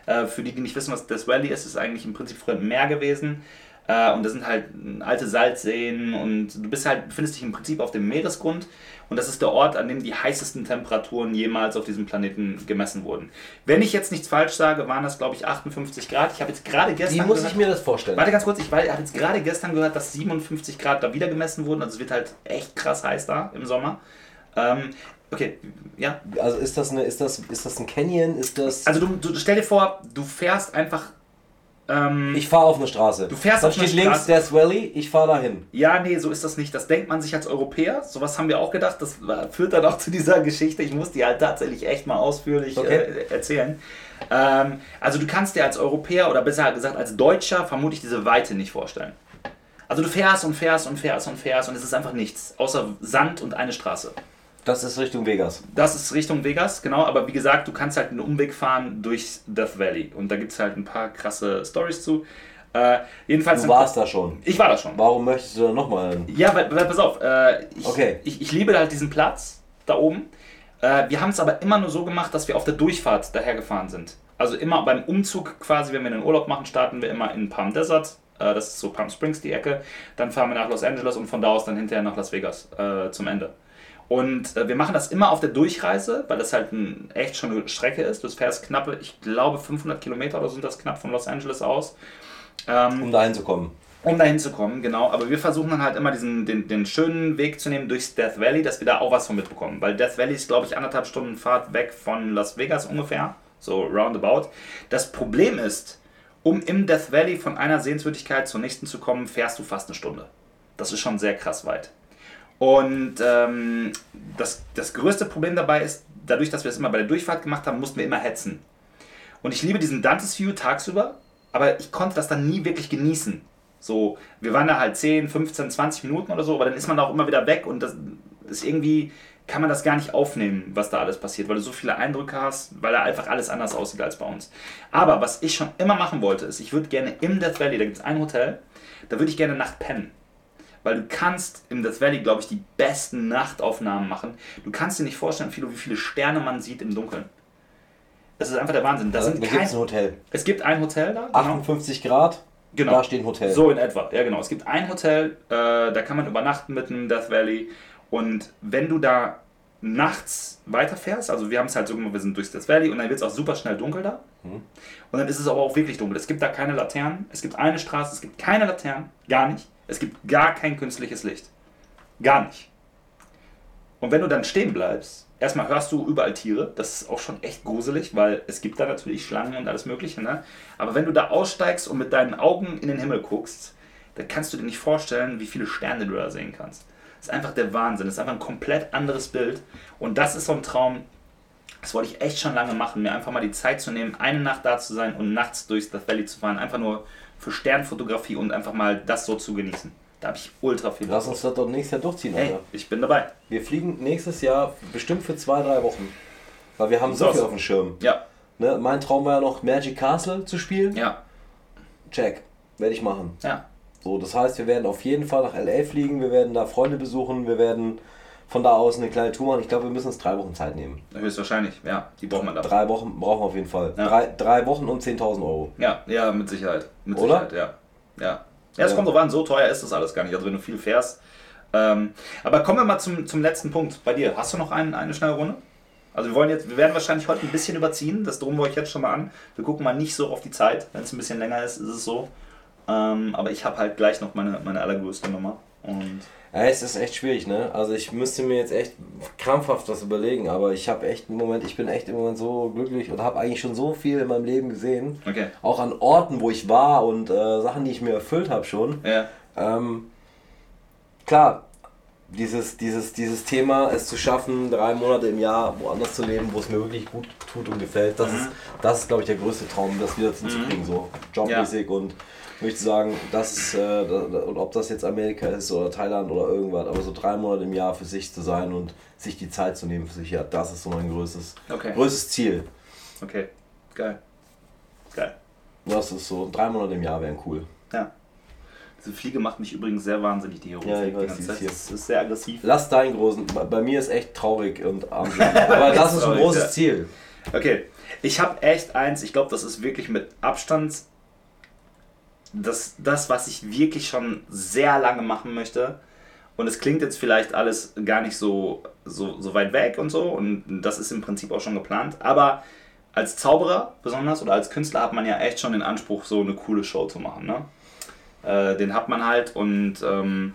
Äh, für die, die nicht wissen, was Death Valley ist, ist eigentlich im Prinzip früher ein Meer gewesen. Äh, und das sind halt alte Salzseen und du bist halt, befindest dich im Prinzip auf dem Meeresgrund. Und das ist der Ort, an dem die heißesten Temperaturen jemals auf diesem Planeten gemessen wurden. Wenn ich jetzt nichts falsch sage, waren das, glaube ich, 58 Grad. Ich habe jetzt gerade gestern. Wie muss gehört- ich mir das vorstellen? Warte ganz kurz, ich habe jetzt gerade gestern gehört, dass 57 Grad da wieder gemessen wurden. Also es wird halt echt krass heiß da im Sommer. Ähm, okay, ja. Also ist das, eine, ist, das, ist das ein Canyon? Ist das. Also du, du stell dir vor, du fährst einfach. Ähm, ich fahre auf eine Straße. Du fährst da auf eine steht links Straße. Death Valley, ich fahre dahin. ja, nee, so ist das nicht. Das denkt man sich als Europäer. Sowas haben wir auch gedacht. Das führt dann auch zu dieser Geschichte. Ich muss die halt tatsächlich echt mal ausführlich Okay. äh, erzählen. Ähm, also du kannst dir als Europäer oder besser gesagt als Deutscher vermutlich diese Weite nicht vorstellen. Also du fährst und fährst und fährst und fährst und es ist einfach nichts, außer Sand und eine Straße. Das ist Richtung Vegas. Das ist Richtung Vegas, genau, aber wie gesagt, du kannst halt einen Umweg fahren durch Death Valley und da gibt es halt ein paar krasse Stories zu. Äh, jedenfalls. Du warst da schon. Ich war da schon. Warum möchtest du da nochmal? Ja, weil, weil pass auf, äh, ich, Okay. ich, ich liebe halt diesen Platz. da oben. Äh, wir haben es aber immer nur so gemacht, dass wir auf der Durchfahrt dahergefahren sind. Also immer beim Umzug quasi, wenn wir einen Urlaub machen, starten wir immer in Palm Desert. Äh, das ist so Palm Springs, die Ecke. Dann fahren wir nach Los Angeles und von da aus dann hinterher nach Las Vegas äh, zum Ende. Und äh, wir machen das immer auf der Durchreise, weil das halt ein, echt schon eine Strecke ist. Du fährst knappe, ich glaube 500 Kilometer oder sind das knapp von Los Angeles aus. Ähm, Um dahin zu kommen. um dahin zu kommen, genau. Aber wir versuchen dann halt immer diesen, den, den schönen Weg zu nehmen durchs Death Valley, dass wir da auch was von mitbekommen. Weil Death Valley ist, glaube ich, anderthalb Stunden Fahrt weg von Las Vegas ungefähr. So roundabout. Das Problem ist, um im Death Valley von einer Sehenswürdigkeit zur nächsten zu kommen, fährst du fast eine Stunde. Das ist schon sehr krass weit. Und ähm, das, das größte Problem dabei ist, dadurch, dass wir es immer bei der Durchfahrt gemacht haben, mussten wir immer hetzen. Und ich liebe diesen Dantes View tagsüber, aber ich konnte das dann nie wirklich genießen. So, wir waren da halt 10, 15, 20 Minuten oder so, aber dann ist man auch immer wieder weg und das ist irgendwie, kann man das gar nicht aufnehmen, was da alles passiert, weil du so viele Eindrücke hast, weil da einfach alles anders aussieht als bei uns. Aber was ich schon immer machen wollte, ist, ich würde gerne im Death Valley, da gibt es ein Hotel, da würde ich gerne Nacht pennen. Weil du kannst im Death Valley, glaube ich, die besten Nachtaufnahmen machen. Du kannst dir nicht vorstellen, wie viele Sterne man sieht im Dunkeln. Das ist einfach der Wahnsinn. Da Da sind gibt kein, es ein Hotel. es gibt ein Hotel da. genau. 58 Grad, Genau. da steht ein Hotel. So in etwa, ja genau. Es gibt ein Hotel, äh, da kann man übernachten mitten im Death Valley. Und wenn du da nachts weiterfährst, also wir haben es halt so gemacht, wir sind durchs Death Valley und dann wird es auch super schnell dunkel da. Und dann ist es aber auch wirklich dunkel. Es gibt da keine Laternen, es gibt eine Straße, es gibt keine Laternen, gar nicht. Es gibt gar kein künstliches Licht. Gar nicht. Und wenn du dann stehen bleibst, erstmal hörst du überall Tiere, das ist auch schon echt gruselig, weil es gibt da natürlich Schlangen und alles Mögliche, ne? Aber wenn du da aussteigst und mit deinen Augen in den Himmel guckst, dann kannst du dir nicht vorstellen, wie viele Sterne du da sehen kannst. Das ist einfach der Wahnsinn, das ist einfach ein komplett anderes Bild. Und das ist so ein Traum, das wollte ich echt schon lange machen, mir einfach mal die Zeit zu nehmen, eine Nacht da zu sein und nachts durchs Death Valley zu fahren, einfach nur für Sternfotografie und einfach mal das so zu genießen. Da habe ich ultra viel Lass uns das doch nächstes Jahr durchziehen, Hey, Alter. ich bin dabei. Wir fliegen nächstes Jahr bestimmt für zwei, drei Wochen. Weil wir haben so So. viel auf dem Schirm. Ja, Ne? Mein Traum war ja noch Magic Castle zu spielen. ja, Check. Werde ich machen. ja. So, das heißt, wir werden auf jeden Fall nach LA fliegen, wir werden da Freunde besuchen, wir werden von da aus eine kleine Tour machen. Ich glaube, wir müssen uns drei Wochen Zeit nehmen. Höchstwahrscheinlich, ja. Die braucht man da. Drei Wochen brauchen wir auf jeden Fall. Ja. Drei, drei Wochen und 10.000 Euro. Ja, ja, mit Sicherheit. Mit Oder? Sicherheit, ja. Ja. Ja, es Ja. kommt drauf an, so teuer ist das alles gar nicht. Also wenn du viel fährst. Ähm, aber kommen wir mal zum, zum letzten Punkt bei dir. Hast du noch einen, eine schnelle Runde? Also wir wollen jetzt, wir werden wahrscheinlich heute ein bisschen überziehen, das drohen wir euch jetzt schon mal an. Wir gucken mal nicht so auf die Zeit. Wenn es ein bisschen länger ist, ist es so. Ähm, aber ich habe halt gleich noch meine, meine allergrößte Nummer. Und Ja, es ist echt schwierig, ne? Also ich müsste mir jetzt echt krampfhaft was überlegen, aber ich habe echt im Moment, ich bin echt im Moment so glücklich und habe eigentlich schon so viel in meinem Leben gesehen. okay. Auch an Orten, wo ich war und äh, Sachen, die ich mir erfüllt habe schon. Ja. Ähm, klar, dieses, dieses, dieses Thema, es zu schaffen, drei Monate im Jahr woanders zu leben, wo es mir wirklich gut tut und gefällt, das ist, das ist glaube ich, der größte Traum, das wieder hinzukriegen, so jobmäßig und möchte sagen, das ist, äh, und ob das jetzt Amerika ist oder Thailand oder irgendwas, aber so drei Monate im Jahr für sich zu sein und sich die Zeit zu nehmen für sich, ja, das ist so mein größtes, Okay. größtes Ziel. Okay. Geil. Geil. Das ist so, drei Monate im Jahr wären cool. Ja. Diese Fliege macht mich übrigens sehr wahnsinnig, die hier Ja, ich weiß, die ist ist sehr aggressiv. Lass deinen großen, bei- mir ist echt traurig und arm. Aber das ist ein großes. Ziel. Okay, ich habe echt eins, ich glaube, das ist wirklich mit Abstand das, das, was ich wirklich schon sehr lange machen möchte. Und es klingt jetzt vielleicht alles gar nicht so, so, so weit weg und so. Und das ist im Prinzip auch schon geplant. Aber als Zauberer besonders oder als Künstler hat man ja echt schon den Anspruch, so eine coole Show zu machen. Ne? Äh, den hat man halt und ähm,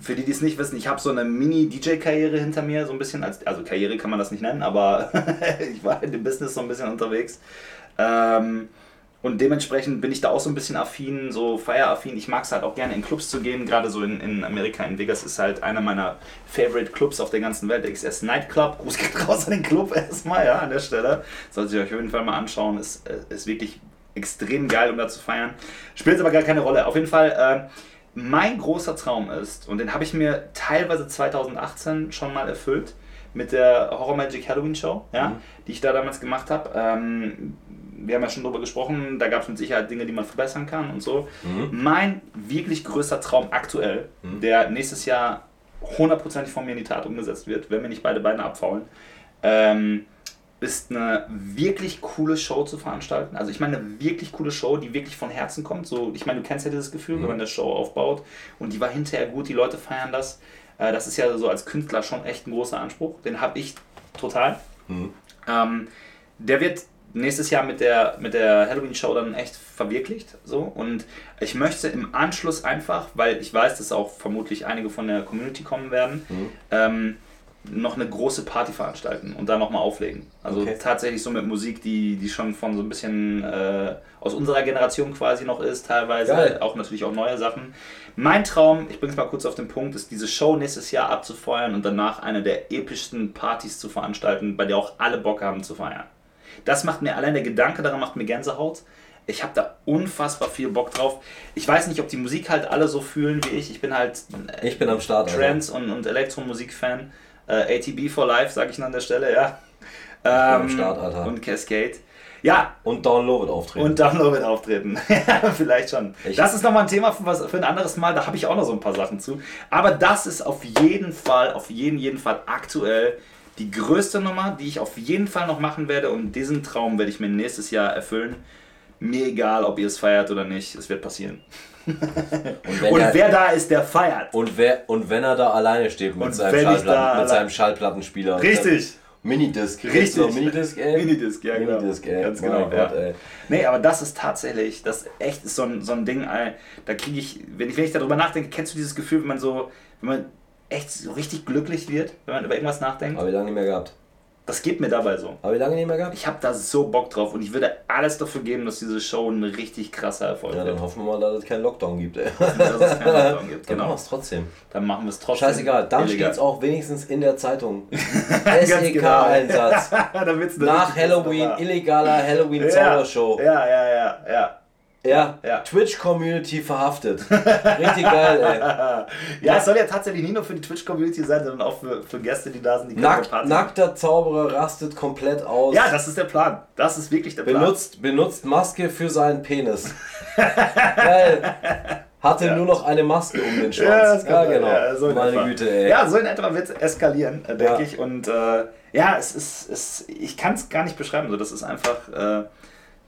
für die, die es nicht wissen, ich habe so eine Mini-DJ-Karriere hinter mir, so ein bisschen als, also Karriere kann man das nicht nennen, aber ich war in dem Business so ein bisschen unterwegs. Ähm, und dementsprechend bin ich da auch so ein bisschen affin, so feieraffin. Ich mag es halt auch gerne in Clubs zu gehen, gerade so in, in Amerika, in Vegas ist halt einer meiner Favorite Clubs auf der ganzen Welt, XS Nightclub. Gruß geht raus an den Club erstmal, ja, an der Stelle. Sollte ihr euch auf jeden Fall mal anschauen, ist, äh, ist wirklich extrem geil, um da zu feiern. Spielt aber gar keine Rolle. Auf jeden Fall, äh, mein großer Traum ist, und den habe ich mir teilweise 2018 schon mal erfüllt, mit der Horror Magic Halloween Show, ja, Mhm. die ich da damals gemacht habe. Ähm, wir haben ja schon drüber gesprochen, da gab es mit Sicherheit Dinge, die man verbessern kann und so. Mhm. Mein wirklich größter Traum aktuell, der nächstes Jahr hundertprozentig von mir in die Tat umgesetzt wird, wenn mir nicht beide Beine abfaulen, ähm, ist eine wirklich coole Show zu veranstalten. Also ich meine eine wirklich coole Show, die wirklich von Herzen kommt. So, ich meine, du kennst ja dieses Gefühl, wenn man eine Show aufbaut und die war hinterher gut, die Leute feiern das. Äh, das ist ja so als Künstler schon echt ein großer Anspruch. Den habe ich total. Ähm, der wird nächstes Jahr mit der, mit der Halloween-Show dann echt verwirklicht. So. Und ich möchte im Anschluss einfach, weil ich weiß, dass auch vermutlich einige von der Community kommen werden, ähm, noch eine große Party veranstalten und da nochmal auflegen. Also Okay. tatsächlich so mit Musik, die, die schon von so ein bisschen äh, aus unserer Generation quasi noch ist, teilweise Geil. auch natürlich auch neue Sachen. Mein Traum, ich bringe es mal kurz auf den Punkt, ist diese Show nächstes Jahr abzufeuern und danach eine der epischsten Partys zu veranstalten, bei der auch alle Bock haben zu feiern. Das macht mir allein der Gedanke daran macht mir Gänsehaut. Ich habe da unfassbar viel Bock drauf. Ich weiß nicht, ob die Musik halt alle so fühlen wie ich. Ich bin halt Ich bin am Start. Trance- und, und Elektromusik-Fan. Äh, ATB for Life, sage ich an der Stelle, ja. am Ähm, Start, Alter. Und Cascade. Ja, Und wird auftreten. und Download wird auftreten. Ja, Vielleicht schon. Ich- das ist nochmal ein Thema für, was, für ein anderes Mal. Da habe ich auch noch so ein paar Sachen zu. Aber das ist auf jeden Fall, auf jeden, jeden Fall aktuell die größte Nummer, die ich auf jeden Fall noch machen werde. Und diesen Traum werde ich mir nächstes Jahr erfüllen. Mir egal, ob ihr es feiert oder nicht. Es wird passieren. und, Und er, wer da ist, der feiert. und, wer, und wenn er da alleine steht mit, seinem, Schallplatten, mit seinem Schallplattenspieler. Richtig. Minidisc. Richtig. noch Minidisc, ey? Minidisc, ja, genau. Minidisc, ey. Ganz genau, Gott, ja. ey. Nee, aber das ist tatsächlich, das echt ist so ein, so ein Ding, ey, da kriege ich, wenn ich, wenn ich darüber nachdenke, kennst du dieses Gefühl, wenn man so, wenn man echt so richtig glücklich wird, wenn man über irgendwas nachdenkt? Habe ich lange nicht mehr gehabt. Das geht mir dabei so. Habe ich lange nicht mehr gehabt? Ich habe da so Bock drauf und ich würde alles dafür geben, dass diese Show ein richtig krasser Erfolg Ja, wird. dann hoffen wir mal, dass es keinen Lockdown gibt, ey. Dass es keinen Lockdown gibt, Dann machen wir genau. es trotzdem. Dann machen wir es trotzdem. Scheißegal, dann steht es auch wenigstens in der Zeitung. Genau. SEK-Einsatz. eine Nach Halloween, illegaler. Halloween-Zaubershow. Ja, ja, ja, ja. Ja, Ja. Twitch-Community verhaftet. Richtig geil, ey. Ja, es soll ja tatsächlich nicht nur für die Twitch-Community sein, sondern auch für, für Gäste, die da sind, die Nackt, nackter Zauberer rastet komplett aus. Ja, das ist der Plan. Das ist wirklich der Plan. benutzt, benutzt Maske für seinen Penis. geil. Hatte nur noch eine Maske um den Schwanz. Ja, genau. Ja, so in Meine. Güte, ey. Ja, so in etwa wird es eskalieren, äh, denke Ja. ich. Und äh, ja, es ist, es, ich kann es gar nicht beschreiben. So, das ist einfach, äh,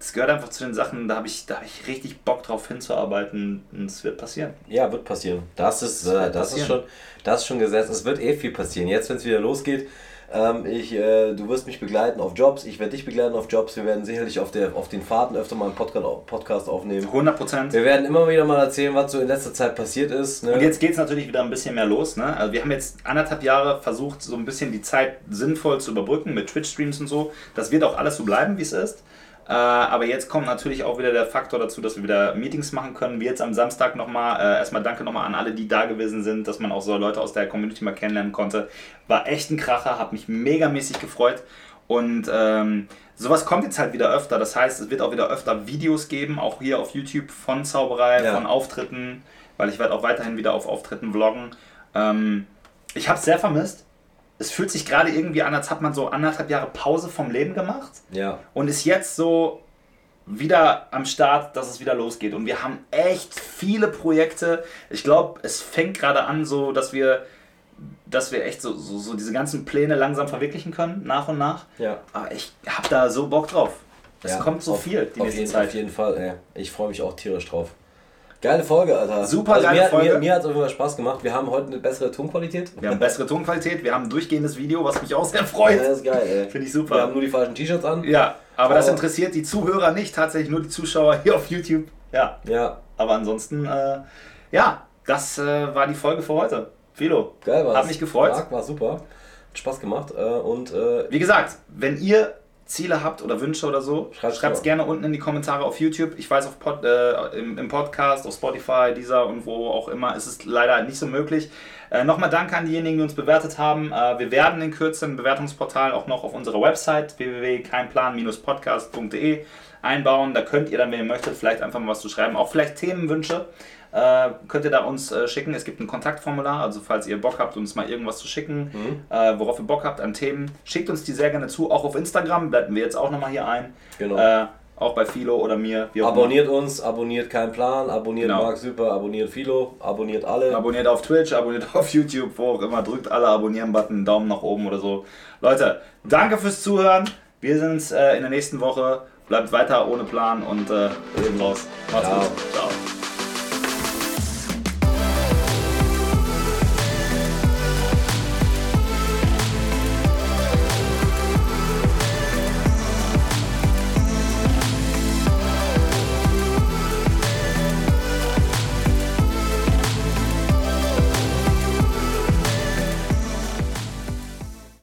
das gehört einfach zu den Sachen, da habe ich, da hab ich richtig Bock drauf hinzuarbeiten und es wird passieren. Ja, wird passieren. Das ist, Das äh, das ist, passieren. schon, das ist schon gesetzt. Es wird eh viel passieren. Jetzt, wenn es wieder losgeht, ähm, ich, äh, du wirst mich begleiten auf Jobs, ich werde dich begleiten auf Jobs. Wir werden sicherlich auf, der, auf den Fahrten öfter mal einen Podcast, Podcast aufnehmen. 100 Prozent. Wir werden immer wieder mal erzählen, was so in letzter Zeit passiert ist. Ne? Und jetzt geht es natürlich wieder ein bisschen mehr los. Ne? Also wir haben jetzt anderthalb Jahre versucht, so ein bisschen die Zeit sinnvoll zu überbrücken mit Twitch-Streams und so. Das wird auch alles so bleiben, wie es ist. Äh, aber jetzt kommt natürlich auch wieder der Faktor dazu, dass wir wieder Meetings machen können. Wie jetzt am Samstag nochmal. Äh, erstmal danke nochmal an alle, die da gewesen sind, dass man auch so Leute aus der Community mal kennenlernen konnte. War echt ein Kracher, hat mich megamäßig gefreut. Und ähm, sowas kommt jetzt halt wieder öfter. Das heißt, es wird auch wieder öfter Videos geben, auch hier auf YouTube von Zauberei, Ja. von Auftritten, weil ich werde auch weiterhin wieder auf Auftritten vloggen. Ähm, ich habe es sehr vermisst. Es fühlt sich gerade irgendwie an, als hat man so anderthalb Jahre Pause vom Leben gemacht Ja. und ist jetzt so wieder am Start, dass es wieder losgeht. Und wir haben echt viele Projekte. Ich glaube, es fängt gerade an, so dass wir, dass wir echt so, so, so diese ganzen Pläne langsam verwirklichen können, nach und nach. Ja. Aber ich habe da so Bock drauf. Es Ja, kommt so auf- viel die auf nächste jeden, Zeit. Auf jeden Fall, ey. Ich freue mich auch tierisch drauf. Geile Folge, Alter. Super also geile mir, Folge. Mir, mir hat es auf jeden Fall Spaß gemacht. Wir haben heute eine bessere Tonqualität. Wir haben bessere Tonqualität, wir haben ein durchgehendes Video, was mich auch sehr freut. Ja, das ist geil, ey. Finde ich super. Wir haben nur die falschen T-Shirts an. Ja, aber das Aber- interessiert die Zuhörer nicht, tatsächlich nur die Zuschauer hier auf YouTube. Ja, Ja, aber ansonsten, äh, ja, das äh, war die Folge für heute. Philo, geil war's. Hat mich gefreut. Marc, war super. Hat Spaß gemacht. Äh, und äh, wie gesagt, wenn ihr Ziele habt oder Wünsche oder so, Schreibt's schreibt es gerne unten in die Kommentare auf YouTube. Ich weiß, auf Pod, äh, im, im Podcast, auf Spotify, dieser und wo auch immer, ist es leider nicht so möglich. Äh, Nochmal danke an diejenigen, die uns bewertet haben. Äh, wir werden in Kürze ein Bewertungsportal auch noch auf unserer Website www.keinplan-podcast.de einbauen. Da könnt ihr dann, wenn ihr möchtet, vielleicht einfach mal was zu schreiben. Auch vielleicht Themenwünsche. Äh, könnt ihr da uns äh, schicken. Es gibt ein Kontaktformular, also falls ihr Bock habt, uns mal irgendwas zu schicken, äh, worauf ihr Bock habt an Themen, schickt uns die sehr gerne zu. Auch auf Instagram blenden wir jetzt auch nochmal hier ein. Genau. Äh, Auch bei Philo oder mir. Abonniert uns, abonniert kein Plan, abonniert Genau. Marc Super, abonniert Philo, abonniert alle. immer. Abonniert auf Twitch, abonniert auf YouTube, wo auch immer. Drückt alle Abonnieren-Button, Daumen nach oben oder so. Leute, danke fürs Zuhören. Wir sind's äh, in der nächsten Woche. Bleibt weiter ohne Plan und äh, wir sind raus. Macht's Ciao. gut. Ciao.